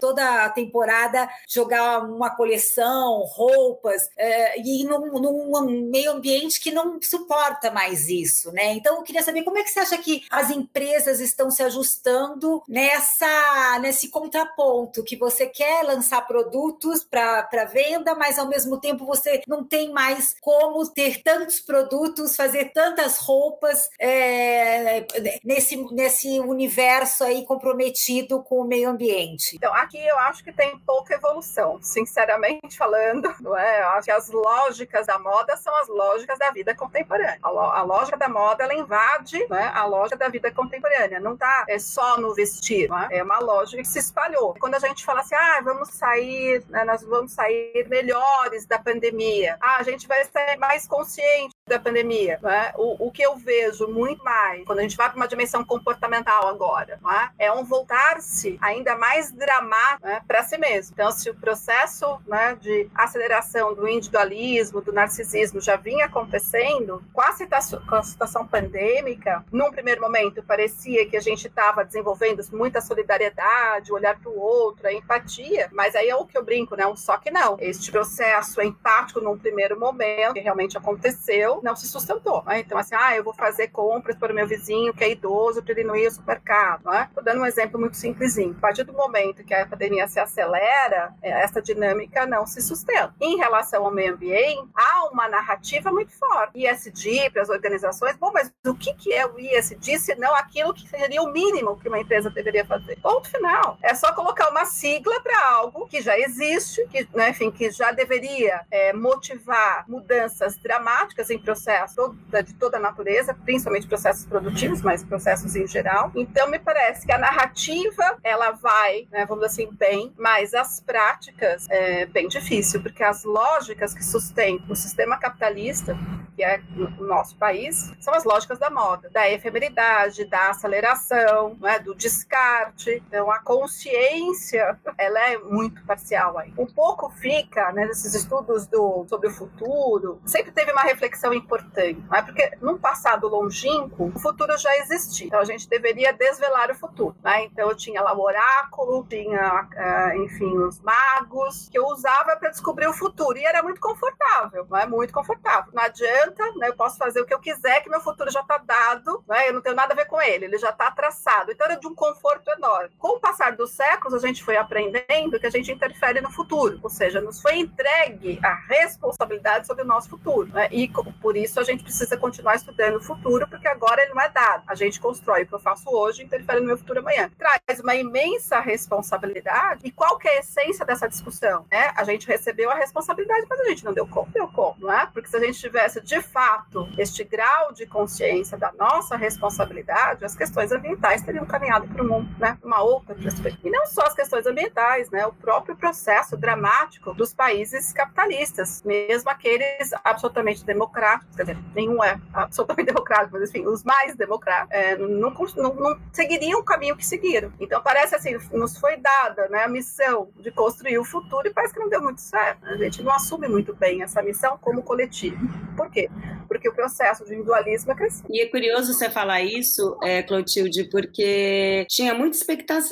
Speaker 5: toda a temporada jogar uma coleção, roupas, é, e num, num, meio ambiente que não suporta mais isso, né? Então eu queria saber como é que você acha que as empresas estão se ajustando nessa nesse contraponto que você quer lançar produtos para venda, mas ao mesmo tempo você não tem mais como ter tantos produtos, fazer tantas roupas é, nesse, nesse universo aí comprometido com o meio ambiente?
Speaker 1: Então, aqui eu acho que tem pouca evolução, sinceramente falando. Não é? Eu acho que as lógicas da moda são as lógicas da vida contemporânea. A, a lógica da moda ela invade né, a lógica da vida contemporânea. Não está é, só no vestir, é? é? uma lógica que se espalhou. Quando a gente fala assim, ah, vamos sair, né, nós vamos sair melhores da pandemia. Ah, a gente vai ser mais consciente da pandemia. É? O, o que eu vejo muito mais, quando a gente vai para uma dimensão comportamental agora, é? é? um voltar-se ainda mais dramático né, para si mesmo. Então, se o processo né, de aceleração do individualismo, do narcisismo já vinha acontecendo, com a, situação, com a situação pandêmica, num primeiro momento parecia que a gente estava desenvolvendo muita solidariedade, olhar para o outro, a empatia, mas aí é o que eu brinco, né? Um só que não. Este processo empático num primeiro momento, que realmente aconteceu, não se sustentou. Né? Então, assim, ah, eu vou fazer compras para o meu vizinho que é idoso para ele não ir ao supermercado. Né? Estou dando um exemplo muito simplesinho. A partir do momento que a pandemia se acelera, é, essa dinâmica não se sustenta. Em relação ao meio ambiente, há uma narrativa muito forte. ISD para as organizações, bom, mas o que, que é o ISD se não aquilo que seria o mínimo que uma empresa deveria fazer? Ponto final. É só colocar uma sigla para algo que já existe, que, né, enfim, que já deveria é, motivar mudanças dramáticas em processos toda, de toda a natureza, principalmente processos produtivos, mas processos em geral. Então, me parece que a narrativa, ela vai, né, vamos dizer assim, bem, mas as práticas é bem difícil, porque as lógicas que sustentam o sistema capitalista, que é o nosso país, são as lógicas da moda, da efemeridade, da aceleração, né, do descarte. Então, a consciência, ela é muito parcial aí. Um pouco fica, né, nesses estudos do, sobre o futuro, sempre teve uma reflexão importante? É porque num passado longínquo, o futuro já existia. Então a gente deveria desvelar o futuro. Né? Então eu tinha lá o oráculo, tinha, uh, enfim, os magos, que eu usava para descobrir o futuro. E era muito confortável, é? Muito confortável. Não adianta, né? Eu posso fazer o que eu quiser, que meu futuro já está dado, né? Eu não tenho nada a ver com ele, ele já está traçado. Então era de um conforto enorme. Com o passar dos séculos, a gente foi aprendendo que a gente interfere no futuro, ou seja, nos foi entregue a responsabilidade sobre o nosso futuro. Né? E por isso a gente precisa continuar estudando o futuro, porque agora ele não é dado. A gente constrói o que eu faço hoje, interfere no meu futuro amanhã. Traz uma imensa responsabilidade. E qual que é a essência dessa discussão? É, a gente recebeu a responsabilidade, mas a gente não deu conta. Deu não é? Porque se a gente tivesse, de fato, este grau de consciência da nossa responsabilidade, as questões ambientais teriam caminhado para um, né, uma outra perspectiva. E não só as questões ambientais, né? O próprio processo dramático dos países capitalistas, mesmo aqueles absolutamente democráticos, quer dizer, nenhum é absolutamente *laughs* democrático, mas enfim, os mais democráticos, é, não, não, não, seguiriam o caminho que seguiram. Então parece assim, nos foi dada né, a missão de construir o futuro e parece que não deu muito certo. Né? A gente não assume muito bem essa missão como coletivo. Por quê? Porque o processo de individualismo é crescente.
Speaker 4: E é curioso você falar isso, é, Clotilde, porque tinha muita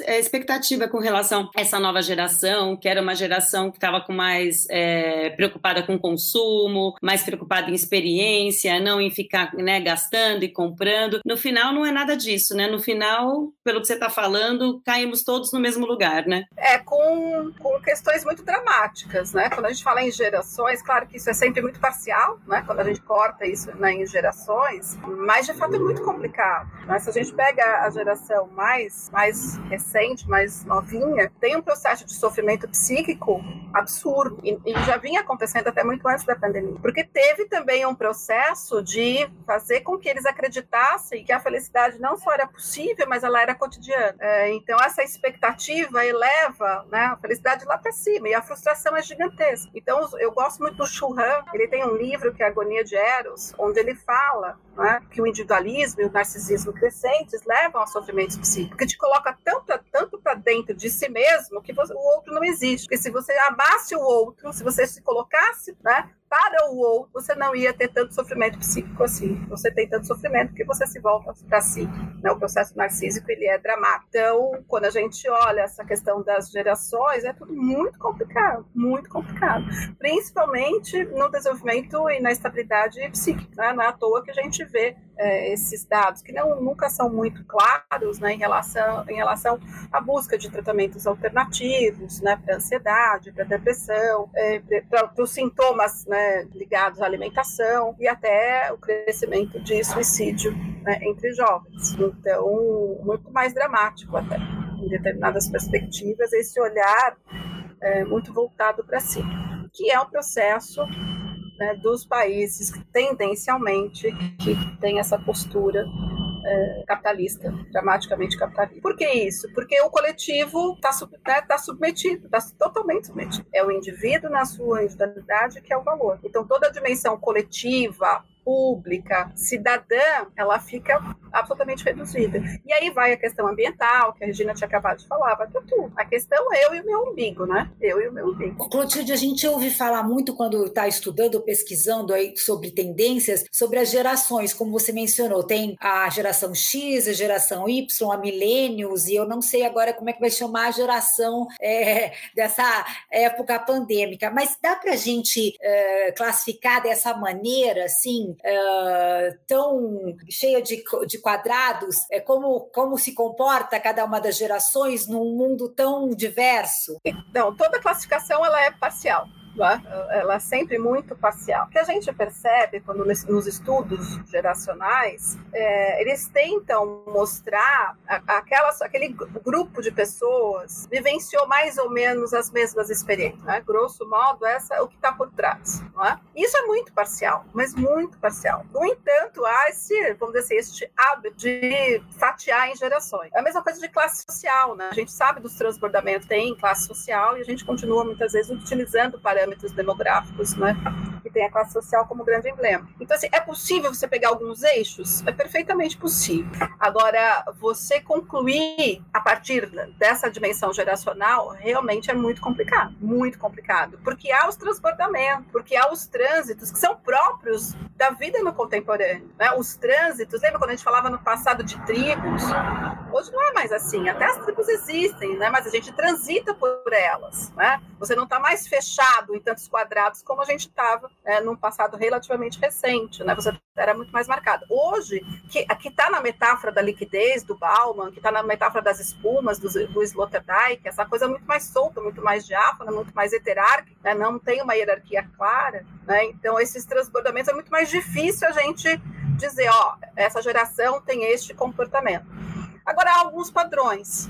Speaker 4: é, expectativa com relação a essa nova geração, que era uma geração que estava com mais é, preocupada com consumo, mais preocupada em experiência, não em ficar né, gastando e comprando. No final, não é nada disso, né? No final, pelo que você está falando, caímos todos no mesmo lugar, né?
Speaker 1: É, com, com questões muito dramáticas, né? Quando a gente fala em gerações, claro que isso é sempre muito parcial, né? Quando a gente corta isso né, em gerações, mas de fato é muito complicado. Né? Se a gente pega a geração mais, mais recente, mais novinha, tem um processo de sofrimento psíquico absurdo e, e já vinha acontecendo até muito antes da pandemia, porque teve também um processo de fazer com que eles acreditassem que a felicidade não só era possível, mas ela era cotidiana. É, então essa expectativa eleva né, a felicidade lá para cima e a frustração é gigantesca. Então eu gosto muito do Churran, ele tem um livro que é Agonia de Eros, onde ele fala né, que o individualismo e o narcisismo crescentes levam a sofrimentos psíquicos, que te coloca tanto, tanto para dentro de si mesmo que você, o outro não existe. Porque se você amasse o outro, se você se colocasse né, para o outro, você não ia ter tanto sofrimento psíquico assim. Você tem tanto sofrimento que você se volta para si. Né? O processo narcísico ele é dramático. Então, quando a gente olha essa questão das gerações, é tudo muito complicado, muito complicado. Principalmente no desenvolvimento e na estabilidade psíquica. Né? Não é à toa que a gente vê é, esses dados, que não, nunca são muito claros né, em, relação, em relação à busca de tratamentos alternativos né, para ansiedade, para depressão, é, para os sintomas né, ligados à alimentação e até o crescimento de suicídio né, entre jovens. Então, muito mais dramático até, em determinadas perspectivas, esse olhar é, muito voltado para si, que é um processo né, dos países tendencialmente que têm essa postura é, capitalista, dramaticamente capitalista. Por que isso? Porque o coletivo está né, tá submetido, está totalmente submetido. É o indivíduo na sua individualidade que é o valor. Então toda a dimensão coletiva, pública, cidadã, ela fica absolutamente reduzida. E aí vai a questão ambiental, que a Regina tinha acabado de falar, vai tudo. A questão é eu e o meu umbigo, né? Eu e o meu umbigo.
Speaker 5: Clotilde, a gente ouve falar muito quando está estudando, pesquisando aí sobre tendências, sobre as gerações, como você mencionou, tem a geração X, a geração Y, a milênios, e eu não sei agora como é que vai chamar a geração é, dessa época pandêmica, mas dá para a gente é, classificar dessa maneira, assim, uh, tão cheia de, de quadrados, é como, como se comporta cada uma das gerações num mundo tão diverso?
Speaker 1: Não, toda classificação ela é parcial. Ela é sempre muito parcial. O que a gente percebe quando nos estudos geracionais, é, eles tentam mostrar aquelas, aquele grupo de pessoas vivenciou mais ou menos as mesmas experiências, né? grosso modo, essa é o que está por trás. É? Isso é muito parcial, mas muito parcial. No entanto, há esse, vamos dizer assim, este hábito de fatiar em gerações. É a mesma coisa de classe social, né? A gente sabe dos transbordamentos, tem classe social e a gente continua muitas vezes utilizando parâmetros parâmetros demográficos, né? Que tem a classe social como grande emblema. Então, assim, é possível você pegar alguns eixos? É perfeitamente possível. Agora, você concluir a partir dessa dimensão geracional realmente é muito complicado, muito complicado, porque há os transbordamentos, porque há os trânsitos que são próprios da vida no contemporâneo. Né? Os trânsitos, lembra quando a gente falava no passado de tribos? Hoje não é mais assim. Até as tribos existem, né? mas a gente transita por elas. Né? Você não está mais fechado em tantos quadrados como a gente estava né, num passado relativamente recente. Né? Você era muito mais marcado. Hoje, que está na metáfora da liquidez do Bauman, que está na metáfora das espumas do, do Sloterdijk, essa coisa muito mais solta, muito mais diáfana, muito mais heterárquica, né? não tem uma hierarquia clara. Né? Então, esses transbordamentos é muito mais difícil a gente dizer, ó, essa geração tem este comportamento. Agora, há alguns padrões.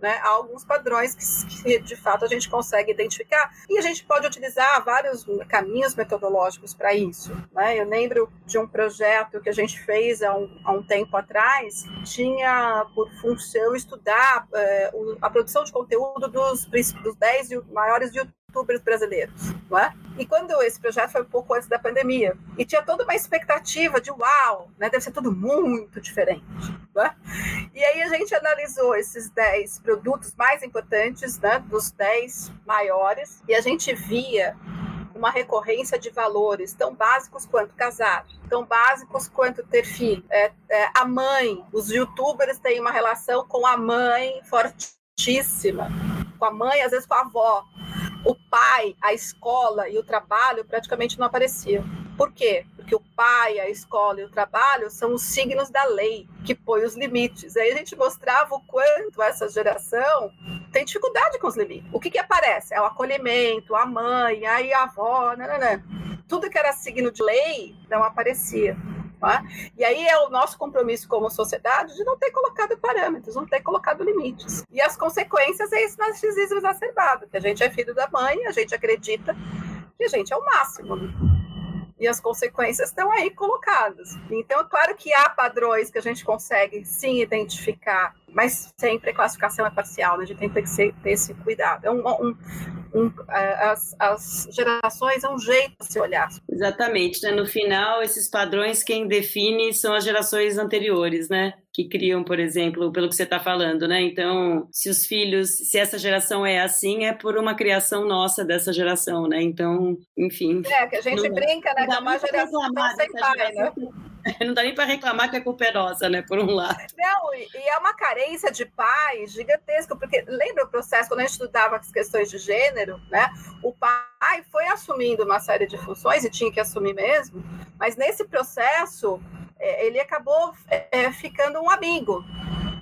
Speaker 1: Né, há alguns padrões que, que, de fato a gente consegue identificar e a gente pode utilizar vários caminhos metodológicos para isso. Né? Eu lembro de um projeto que a gente fez há um, há um tempo atrás, tinha por função estudar é, a produção de conteúdo dos, dos 10 maiores youtubers brasileiros, não é? E quando esse projeto foi um pouco antes da pandemia, e tinha toda uma expectativa de uau, né, deve ser tudo muito diferente, não é? E aí a gente analisou esses 10 produtos mais importantes, né, dos 10 maiores, e a gente via uma recorrência de valores tão básicos quanto casar, tão básicos quanto ter filho. É, é, a mãe, os youtubers têm uma relação com a mãe fortíssima, com a mãe, às vezes com a avó o pai, a escola e o trabalho praticamente não apareciam. Por quê? Porque o pai, a escola e o trabalho são os signos da lei que põe os limites. Aí a gente mostrava o quanto essa geração tem dificuldade com os limites. O que, que aparece? É o acolhimento, a mãe, aí a avó, né, né, né. Tudo que era signo de lei não aparecia. Tá? E aí é o nosso compromisso como sociedade de não ter colocado parâmetros, não ter colocado limites. E as consequências é esse narcisismo exacerbado, que a gente é filho da mãe, a gente acredita que a gente é o máximo. Né? E as consequências estão aí colocadas. Então, é claro que há padrões que a gente consegue sim identificar, mas sempre a classificação é parcial, né? a gente tem que ter esse cuidado. É um, um, um, as, as, gerações é um jeito de se olhar.
Speaker 4: Exatamente, né? No final, esses padrões quem define são as gerações anteriores, né? Que criam, por exemplo, pelo que você está falando, né? Então, se os filhos, se essa geração é assim, é por uma criação nossa dessa geração, né? Então, enfim.
Speaker 1: É, que a gente não, brinca, né? Que é uma geração sem pai, né? *laughs*
Speaker 4: Não dá nem para reclamar que a culpa é nossa, né? Por um lado.
Speaker 1: Não, e, e é uma carência de pai gigantesca, porque lembra o processo quando a gente estudava as questões de gênero, né? O pai foi assumindo uma série de funções e tinha que assumir mesmo, mas nesse processo é, ele acabou é, ficando um amigo.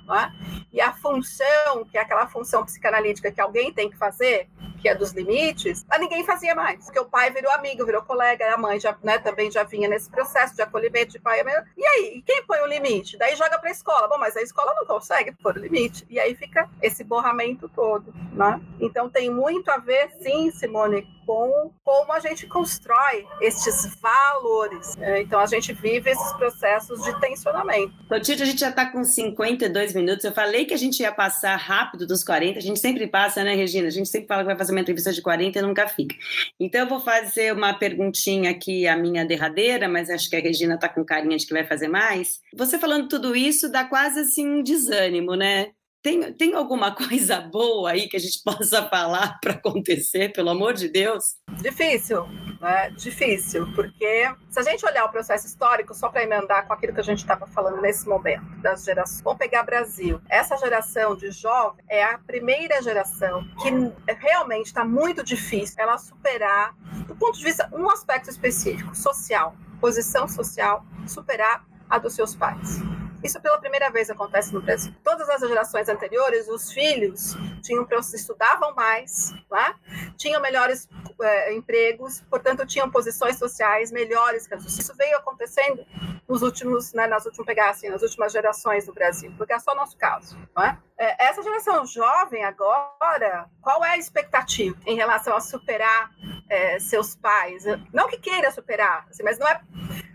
Speaker 1: É? E a função, que é aquela função psicanalítica que alguém tem que fazer, que é dos limites, a ninguém fazia mais. Porque o pai virou amigo, virou colega, a mãe já, né, também já vinha nesse processo de acolhimento de pai. E aí, quem põe o limite? Daí joga para a escola. Bom, mas a escola não consegue pôr o limite. E aí fica esse borramento todo. Né? Então tem muito a ver, sim, Simone, com como a gente constrói estes valores. É, então a gente vive esses processos de tensionamento.
Speaker 4: Tito, a gente já está com 52 minutos. Eu falei que a gente ia passar rápido dos 40. A gente sempre passa, né, Regina? A gente sempre fala que vai fazer uma entrevista de 40 e nunca fica. Então eu vou fazer uma perguntinha aqui, a minha derradeira, mas acho que a Regina está com carinha de que vai fazer mais. Você falando tudo isso dá quase assim um desânimo, né? Tem, tem alguma *laughs* coisa boa aí que a gente possa falar para acontecer, pelo amor de Deus?
Speaker 1: Difícil, né? Difícil, porque se a gente olhar o processo histórico, só para emendar com aquilo que a gente estava falando nesse momento, das gerações. Vamos pegar Brasil. Essa geração de jovens é a primeira geração que realmente está muito difícil ela superar, do ponto de vista, um aspecto específico, social, posição social, superar a dos seus pais. Isso pela primeira vez acontece no Brasil. Todas as gerações anteriores, os filhos tinham estudavam mais, né? tinham melhores é, empregos, portanto tinham posições sociais melhores que as Isso veio acontecendo nos últimos, né, nas últimas pegar assim, nas últimas gerações do Brasil, porque é só nosso caso, não é? é? Essa geração jovem agora, qual é a expectativa em relação a superar é, seus pais? Não que queira superar, assim, mas não é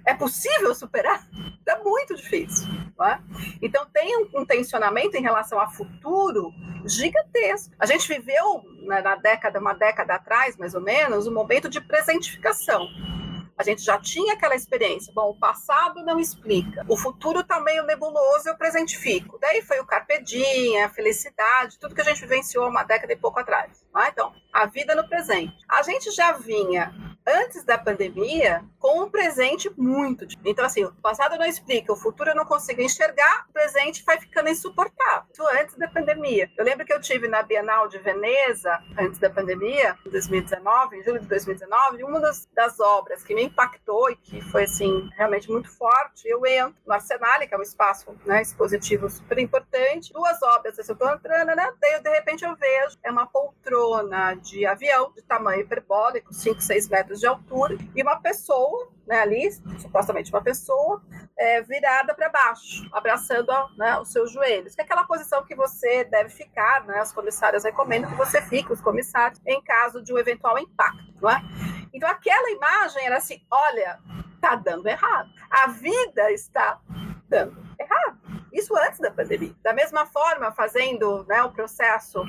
Speaker 1: é possível superar? É muito difícil. É? Então tem um, um, tensionamento em relação ao futuro gigantesco. A gente viveu né, na década, uma década atrás, mais ou menos, um momento de presentificação. A gente já tinha aquela experiência. Bom, o passado não explica. O futuro está meio nebuloso, eu presentifico. Daí foi o carpe diem, a felicidade, tudo que a gente vivenciou uma década e pouco atrás. Ah, então, a vida no presente. A gente já vinha antes da pandemia com um presente muito. Então, assim, o passado não explica, o futuro eu não consigo enxergar, o presente vai ficando insuportável. Isso antes da pandemia. Eu lembro que eu tive na Bienal de Veneza, antes da pandemia, em 2019, em julho de 2019, uma das, das obras que me impactou e que foi, assim, realmente muito forte, eu entro no Arsenal, que é um espaço né, expositivo super importante, duas obras, assim, eu tô entrando, né? Daí, de repente, eu vejo, é uma poltrona de avião, de tamanho hiperbólico, 5, 6 metros de altura, e uma pessoa né, ali, supostamente uma pessoa, é, virada para baixo, abraçando né, os seus joelhos, que é aquela posição que você deve ficar, né, as comissárias recomendam que você fique, os comissários, em caso de um eventual impacto, não é? Então aquela imagem era assim, olha, tá dando errado, a vida está dando errado. Isso antes da pandemia. Da mesma forma, fazendo né, o processo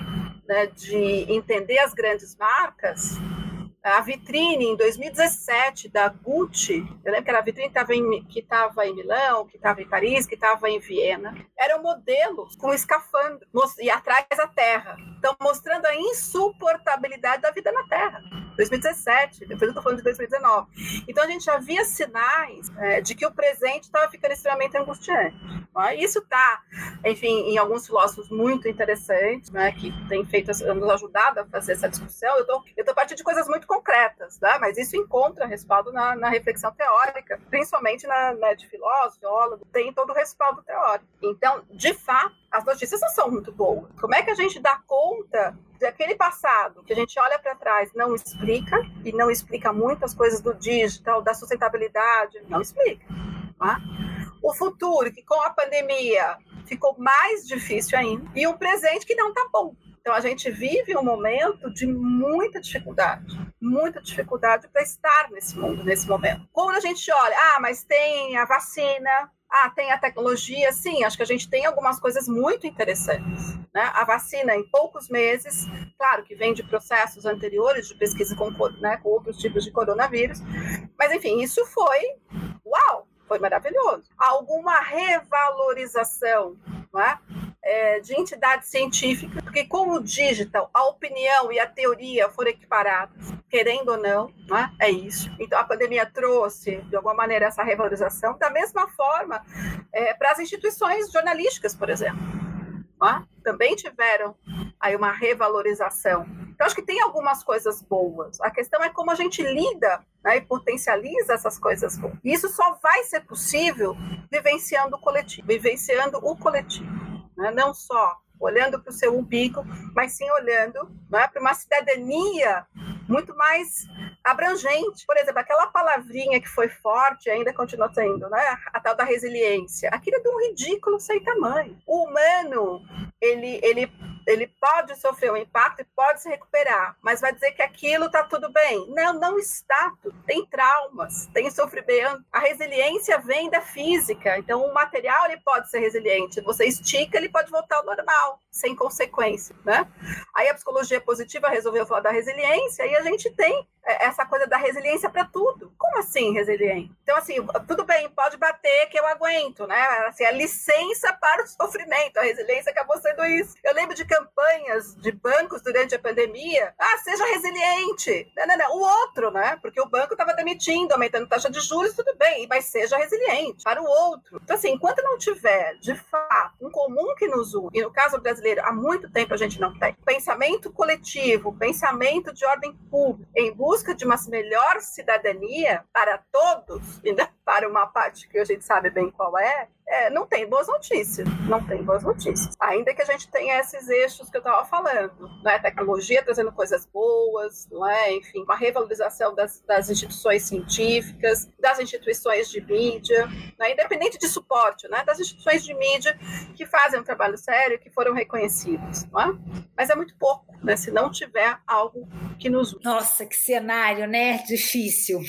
Speaker 1: né, de entender as grandes marcas, a vitrine em 2017 da Gucci, eu lembro que era a vitrine que estava em, em Milão, que estava em Paris, que estava em Viena, eram modelos com escafandro e atrás a terra. Então, mostrando a insuportabilidade da vida na Terra. 2017, depois eu estou falando de 2019. Então, a gente já via sinais é, de que o presente estava ficando extremamente angustiante. Isso está, enfim, em alguns filósofos muito interessantes, né, que têm feito, nos ajudado a fazer essa discussão. Eu tô, estou partindo de coisas muito concretas, né? mas isso encontra respaldo na, na reflexão teórica, principalmente na, na de filósofo, teólogo, tem todo o respaldo teórico. Então, de fato, as notícias não são muito boas. Como é que a gente dá conta daquele passado que a gente olha para trás não explica e não explica muitas coisas do digital, da sustentabilidade, não explica. Tá? O futuro, que com a pandemia ficou mais difícil ainda, e um presente que não está bom. Então a gente vive um momento de muita dificuldade, muita dificuldade para estar nesse mundo, nesse momento. Quando a gente olha, ah, mas tem a vacina, ah, tem a tecnologia, sim, acho que a gente tem algumas coisas muito interessantes. Né? A vacina, em poucos meses, claro que vem de processos anteriores de pesquisa com, né, com outros tipos de coronavírus, mas enfim, isso foi uau, foi maravilhoso. Alguma revalorização é? é, de entidade científica, porque como o digital, a opinião e a teoria foram equiparadas, querendo ou não, né? é isso. Então a pandemia trouxe, de alguma maneira, essa revalorização, da mesma forma é, para as instituições jornalísticas, por exemplo. Né? Também tiveram aí uma revalorização. Então, acho que tem algumas coisas boas. A questão é como a gente lida né, e potencializa essas coisas boas. E isso só vai ser possível vivenciando o coletivo, vivenciando o coletivo né? não só olhando para o seu umbigo, mas sim olhando né, para uma cidadania muito mais abrangente. Por exemplo, aquela palavrinha que foi forte ainda continua sendo, né? A tal da resiliência. Aquilo é de um ridículo sem tamanho. O humano, ele, ele ele pode sofrer um impacto e pode se recuperar, mas vai dizer que aquilo está tudo bem. Não, não está. Tem traumas, tem sofrimento. A resiliência vem da física. Então, o material ele pode ser resiliente. Você estica, ele pode voltar ao normal, sem consequência, né? Aí a psicologia positiva resolveu falar da resiliência e a gente tem é, essa coisa da resiliência para tudo. Como assim resiliente? Então, assim, tudo bem, pode bater que eu aguento, né? Assim, a licença para o sofrimento, a resiliência acabou sendo isso. Eu lembro de campanhas de bancos durante a pandemia. Ah, seja resiliente. Não, não, não. O outro, né? Porque o banco estava demitindo, aumentando taxa de juros, tudo bem, mas seja resiliente para o outro. Então, assim, enquanto não tiver, de fato, um comum que nos une, e no caso brasileiro, há muito tempo a gente não tem, pensamento coletivo, pensamento de ordem pública, em busca de uma melhor cidadania para todos, e *laughs* para uma parte que a gente sabe bem qual é, é, não tem boas notícias. Não tem boas notícias. Ainda que a gente tenha esses eixos que eu estava falando, né? Tecnologia trazendo coisas boas, não é? Enfim, uma revalorização das, das instituições científicas, das instituições de mídia, né? independente de suporte, né? Das instituições de mídia que fazem um trabalho sério que foram reconhecidos, não é? Mas é muito pouco, né? Se não tiver algo que nos.
Speaker 5: Nossa, que cenário, né? Difícil.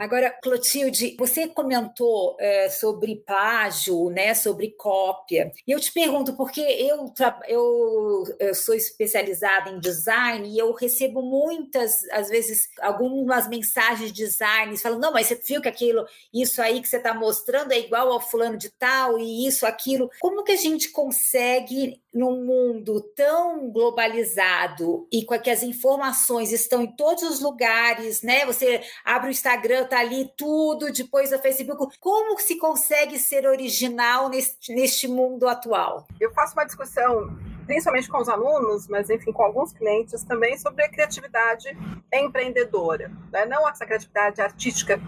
Speaker 5: Agora, Clotilde, você comentou é, sobre plágio né, sobre cópia. E eu te pergunto, porque eu, eu, eu sou especializada em design e eu recebo muitas, às vezes, algumas mensagens de design falando, não, mas você viu que aquilo, isso aí que você está mostrando é igual ao fulano de tal e isso, aquilo. Como que a gente consegue num mundo tão globalizado e com que as informações estão em todos os lugares, né? Você abre o Instagram, tá ali tudo, depois o Facebook. Como se consegue ser original neste, neste mundo atual?
Speaker 1: Eu faço uma discussão principalmente com os alunos, mas enfim, com alguns clientes também, sobre a criatividade empreendedora. Né? Não essa criatividade artística,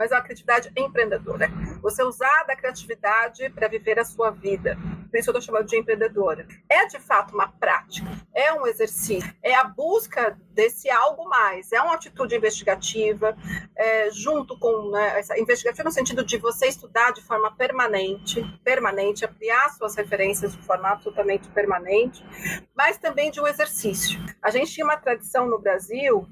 Speaker 1: mas a criatividade empreendedora. Você usar da criatividade para viver a sua vida. Por isso eu estou chamando de empreendedora. É de fato uma prática, é um exercício, é a busca desse algo mais, é uma atitude investigativa, é, junto com né, essa investigativa no sentido de você estudar de forma permanente, permanente, ampliar suas referências de forma absolutamente permanente mas também de um exercício. A gente tinha uma tradição no Brasil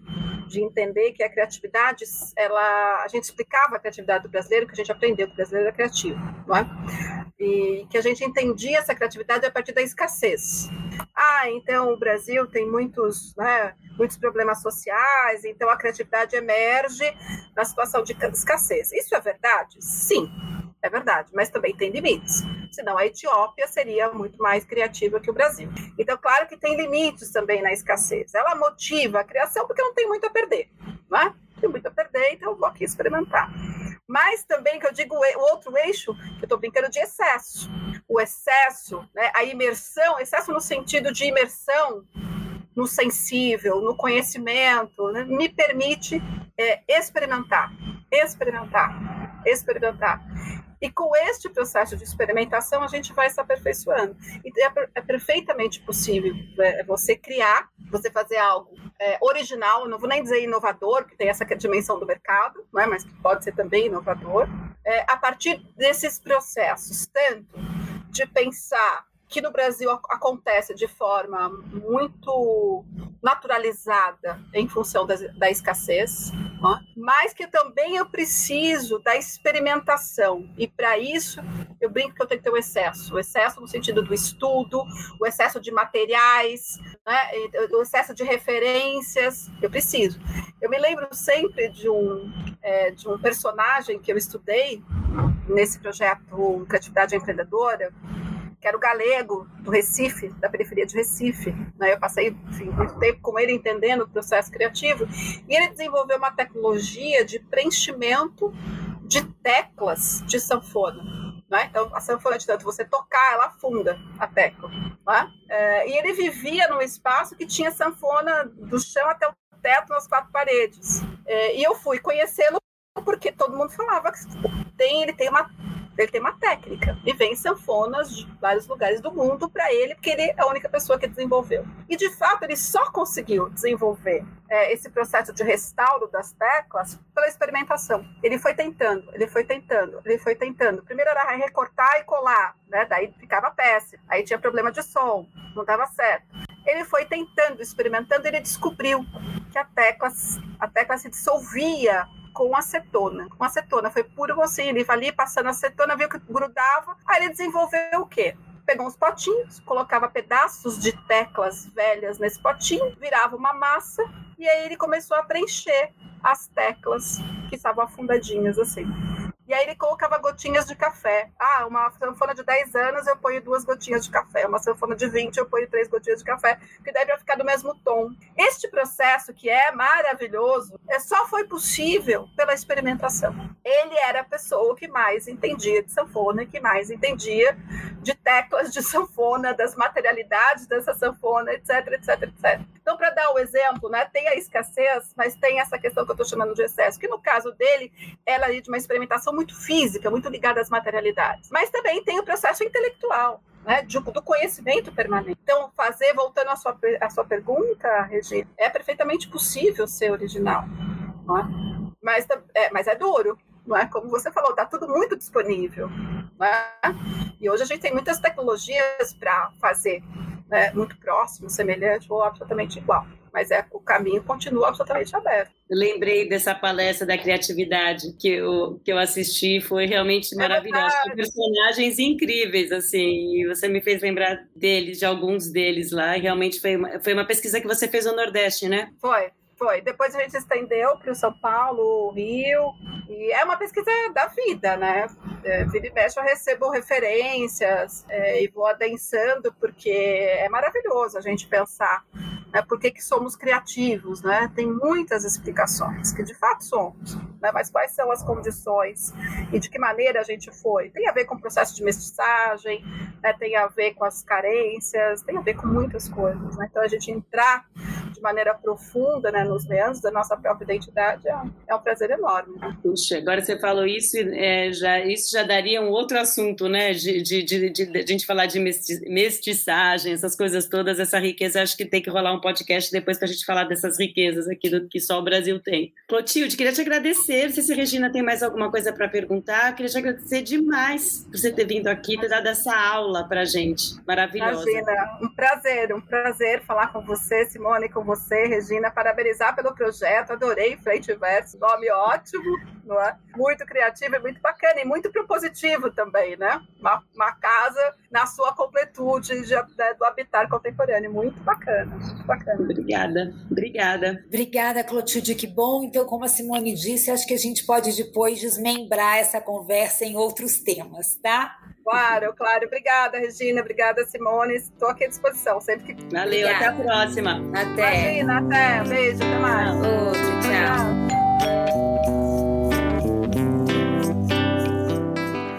Speaker 1: de entender que a criatividade, ela, a gente explicava a criatividade do brasileiro, que a gente aprendeu que o brasileiro é criativo, não é? E que a gente entendia essa criatividade a partir da escassez. Ah, então o Brasil tem muitos, né, muitos problemas sociais, então a criatividade emerge na situação de escassez. Isso é verdade? Sim é verdade, mas também tem limites. Senão a Etiópia seria muito mais criativa que o Brasil. Então, claro que tem limites também na escassez. Ela motiva a criação porque não tem muito a perder, não é? Tem muito a perder, então vou aqui experimentar. Mas também que eu digo o outro eixo, que eu estou brincando de excesso. O excesso, né, a imersão, excesso no sentido de imersão no sensível, no conhecimento, né, me permite é, experimentar, experimentar, experimentar. E com este processo de experimentação, a gente vai se aperfeiçoando. E é, é perfeitamente possível é, você criar, você fazer algo é, original, não vou nem dizer inovador, que tem essa dimensão do mercado, não é? mas que pode ser também inovador, é, a partir desses processos, tanto de pensar que no Brasil acontece de forma muito naturalizada em função da, da escassez, né? mas que também eu preciso da experimentação. E para isso, eu brinco que eu tenho que ter o excesso o excesso no sentido do estudo, o excesso de materiais, né? o excesso de referências. Eu preciso. Eu me lembro sempre de um, é, de um personagem que eu estudei nesse projeto Criatividade Empreendedora que era o galego do Recife, da periferia de Recife. Né? Eu passei enfim, muito tempo com ele entendendo o processo criativo. E ele desenvolveu uma tecnologia de preenchimento de teclas de sanfona. Né? Então, a sanfona, de tanto você tocar, ela afunda a tecla. Né? É, e ele vivia num espaço que tinha sanfona do chão até o teto nas quatro paredes. É, e eu fui conhecê-lo porque todo mundo falava que tem, ele tem uma ele tem uma técnica e vem sanfonas de vários lugares do mundo para ele, porque ele é a única pessoa que desenvolveu. E de fato, ele só conseguiu desenvolver é, esse processo de restauro das teclas pela experimentação. Ele foi tentando, ele foi tentando, ele foi tentando. Primeiro era recortar e colar, né? Daí ficava péssimo. Aí tinha problema de som, não dava certo. Ele foi tentando, experimentando, ele descobriu que a tecla, a tecla se dissolvia com acetona. Com acetona, foi puro você, ele ali passando acetona, viu que grudava, aí ele desenvolveu o quê? Pegou uns potinhos, colocava pedaços de teclas velhas nesse potinho, virava uma massa, e aí ele começou a preencher as teclas que estavam afundadinhas assim. E aí ele colocava gotinhas de café. Ah, uma sanfona de 10 anos eu ponho duas gotinhas de café. Uma sanfona de 20 eu ponho três gotinhas de café, que deve ficar do mesmo tom. Este processo, que é maravilhoso, é só foi possível pela experimentação. Ele era a pessoa que mais entendia de sanfona, que mais entendia de teclas de sanfona, das materialidades dessa sanfona, etc, etc, etc. Então, para dar o exemplo, né, tem a escassez, mas tem essa questão que eu estou chamando de excesso, que no caso dele, ela é de uma experimentação muito física, muito ligada às materialidades. Mas também tem o processo intelectual. Né, de, do conhecimento permanente. Então, fazer, voltando à sua, à sua pergunta, Regina, é perfeitamente possível ser original. Não é? Mas, é, mas é duro, não é? Como você falou, está tudo muito disponível. Não é? E hoje a gente tem muitas tecnologias para fazer né, muito próximo, semelhante ou absolutamente igual mas é, o caminho continua absolutamente aberto.
Speaker 4: Eu lembrei dessa palestra da criatividade que eu, que eu assisti, foi realmente é maravilhosa. Personagens incríveis, assim, e você me fez lembrar deles, de alguns deles lá. Realmente foi uma, foi uma pesquisa que você fez no Nordeste, né?
Speaker 1: Foi, foi. Depois a gente estendeu para o São Paulo, o Rio, e é uma pesquisa da vida, né? É, vira e mexe, eu recebo referências é, e vou adensando, porque é maravilhoso a gente pensar né, por que, que somos criativos, né? Tem muitas explicações, que de fato somos, né? Mas quais são as condições e de que maneira a gente foi? Tem a ver com o processo de mestiçagem, né? tem a ver com as carências, tem a ver com muitas coisas, né? Então a gente entrar de maneira profunda, né, nos meandros da nossa própria identidade é, é um prazer enorme. Né?
Speaker 4: Puxa, agora você falou isso, é, já, isso já daria um outro assunto, né? De, de, de, de, a gente falar de mestiçagem, essas coisas todas, essa riqueza, acho que tem que rolar um podcast depois para a gente falar dessas riquezas aqui do que só o Brasil tem. Clotilde, queria te agradecer. Não sei se Regina tem mais alguma coisa para perguntar. Queria te agradecer demais por você ter vindo aqui, ter dado essa aula para gente. Maravilhosa.
Speaker 1: Imagina, um prazer, um prazer falar com você, Simone, com você, Regina. Parabenizar pelo projeto. Adorei Frente e Verso, nome ótimo, não é? Muito criativo e muito bacana e muito propositivo também, né? Uma, uma casa na sua completude de, né, do habitar contemporâneo. Muito bacana, muito bacana.
Speaker 4: Obrigada, obrigada.
Speaker 5: Obrigada, Clotilde, que bom. Então, como a Simone disse, acho que a gente pode depois desmembrar essa conversa em outros temas, tá?
Speaker 1: Claro, claro. Obrigada, Regina. Obrigada, Simone. Estou aqui à disposição. Sempre que.
Speaker 4: Valeu, Obrigada. até a próxima.
Speaker 5: Até.
Speaker 1: Até. Beijo, até mais.
Speaker 5: Outro, tchau. tchau.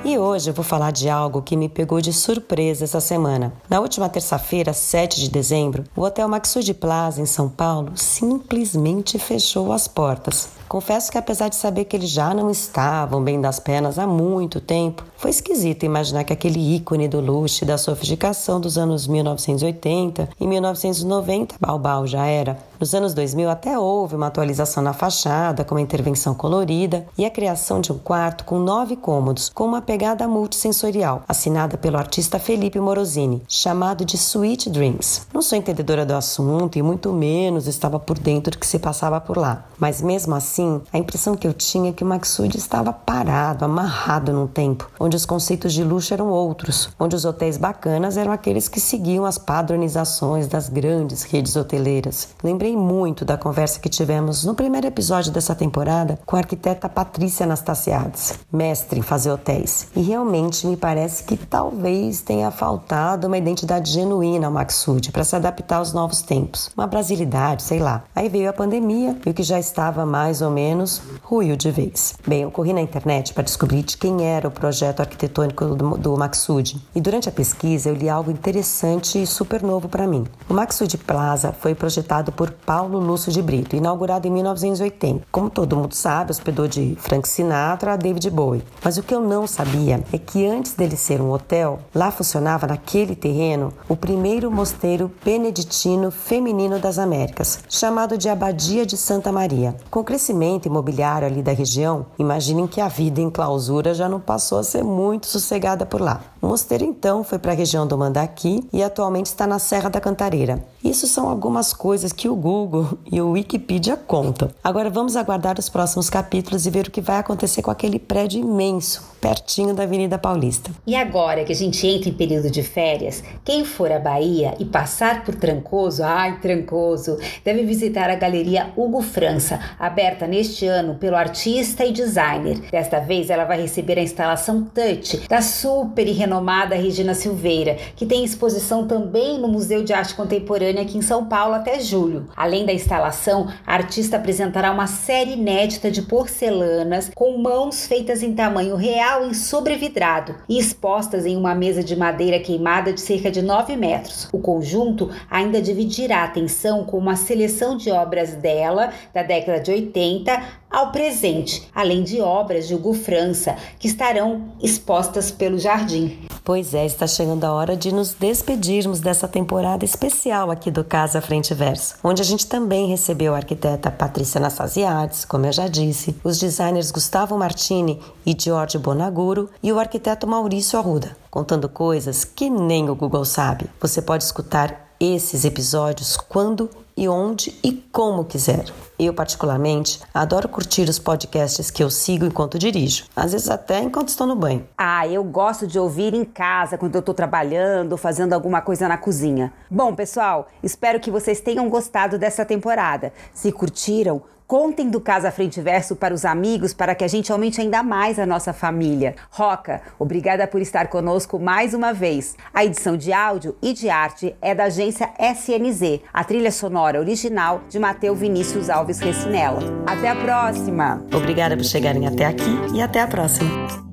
Speaker 3: E hoje eu vou falar de algo que me pegou de surpresa essa semana. Na última terça-feira, 7 de dezembro, o Hotel Maxud Plaza, em São Paulo, simplesmente fechou as portas. Confesso que, apesar de saber que eles já não estavam bem das pernas há muito tempo, foi esquisito imaginar que aquele ícone do luxo e da sofisticação dos anos 1980 e 1990, Balbal já era. Nos anos 2000 até houve uma atualização na fachada, com uma intervenção colorida e a criação de um quarto com nove cômodos, com uma pegada multissensorial, assinada pelo artista Felipe Morosini, chamado de Sweet Dreams. Não sou entendedora do assunto e muito menos estava por dentro do que se passava por lá, mas mesmo assim a impressão que eu tinha é que o Maxud estava parado, amarrado num tempo, onde os conceitos de luxo eram outros, onde os hotéis bacanas eram aqueles que seguiam as padronizações das grandes redes hoteleiras. Lembrei muito da conversa que tivemos no primeiro episódio dessa temporada com a arquiteta Patrícia Anastasiades, mestre em fazer hotéis. E realmente me parece que talvez tenha faltado uma identidade genuína ao Maxud para se adaptar aos novos tempos, uma brasilidade, sei lá. Aí veio a pandemia e o que já estava mais ou menos, ruiu de vez. Bem, eu corri na internet para descobrir de quem era o projeto arquitetônico do, do Maxud. E durante a pesquisa eu li algo interessante e super novo para mim. O Maxud Plaza foi projetado por Paulo Lúcio de Brito, inaugurado em 1980. Como todo mundo sabe, hospedou de Frank Sinatra a David Bowie. Mas o que eu não sabia é que antes dele ser um hotel, lá funcionava naquele terreno o primeiro mosteiro beneditino feminino das Américas, chamado de Abadia de Santa Maria. Com o crescimento imobiliário ali da região, imaginem que a vida em clausura já não passou a ser muito sossegada por lá. O mosteiro então foi para a região do Mandaqui e atualmente está na Serra da Cantareira. Isso são algumas coisas que o Google *laughs* e o Wikipedia contam. Agora vamos aguardar os próximos capítulos e ver o que vai acontecer com aquele prédio imenso, pertinho da Avenida Paulista.
Speaker 2: E agora que a gente entra em período de férias, quem for à Bahia e passar por Trancoso, ai Trancoso, deve visitar a Galeria Hugo França, aberta neste ano pelo artista e designer. Desta vez ela vai receber a instalação Touch da super e renomada Regina Silveira, que tem exposição também no Museu de Arte Contemporânea aqui em São Paulo até julho. Além da instalação, a artista apresentará uma série inédita de porcelanas com mãos feitas em tamanho real em sobrevidrado e expostas em uma mesa de madeira queimada de cerca de 9 metros. O conjunto ainda dividirá a atenção com uma seleção de obras dela da década de 80 ao presente, além de obras de Hugo França, que estarão expostas pelo jardim.
Speaker 3: Pois é, está chegando a hora de nos despedirmos dessa temporada especial aqui do Casa Frente Verso, onde a gente também recebeu a arquiteta Patrícia Anassasiades, como eu já disse, os designers Gustavo Martini e George Bonaguro e o arquiteto Maurício Arruda, contando coisas que nem o Google sabe. Você pode escutar esses episódios quando e onde e como quiser. Eu, particularmente, adoro curtir os podcasts que eu sigo enquanto dirijo, às vezes até enquanto estou no banho.
Speaker 2: Ah, eu gosto de ouvir em casa quando eu estou trabalhando, fazendo alguma coisa na cozinha. Bom, pessoal, espero que vocês tenham gostado dessa temporada. Se curtiram, Contem do Casa Frente Verso para os amigos para que a gente aumente ainda mais a nossa família. Roca, obrigada por estar conosco mais uma vez. A edição de áudio e de arte é da agência SNZ. A trilha sonora original de Mateu Vinícius Alves Recinella. Até a próxima!
Speaker 3: Obrigada por chegarem até aqui e até a próxima.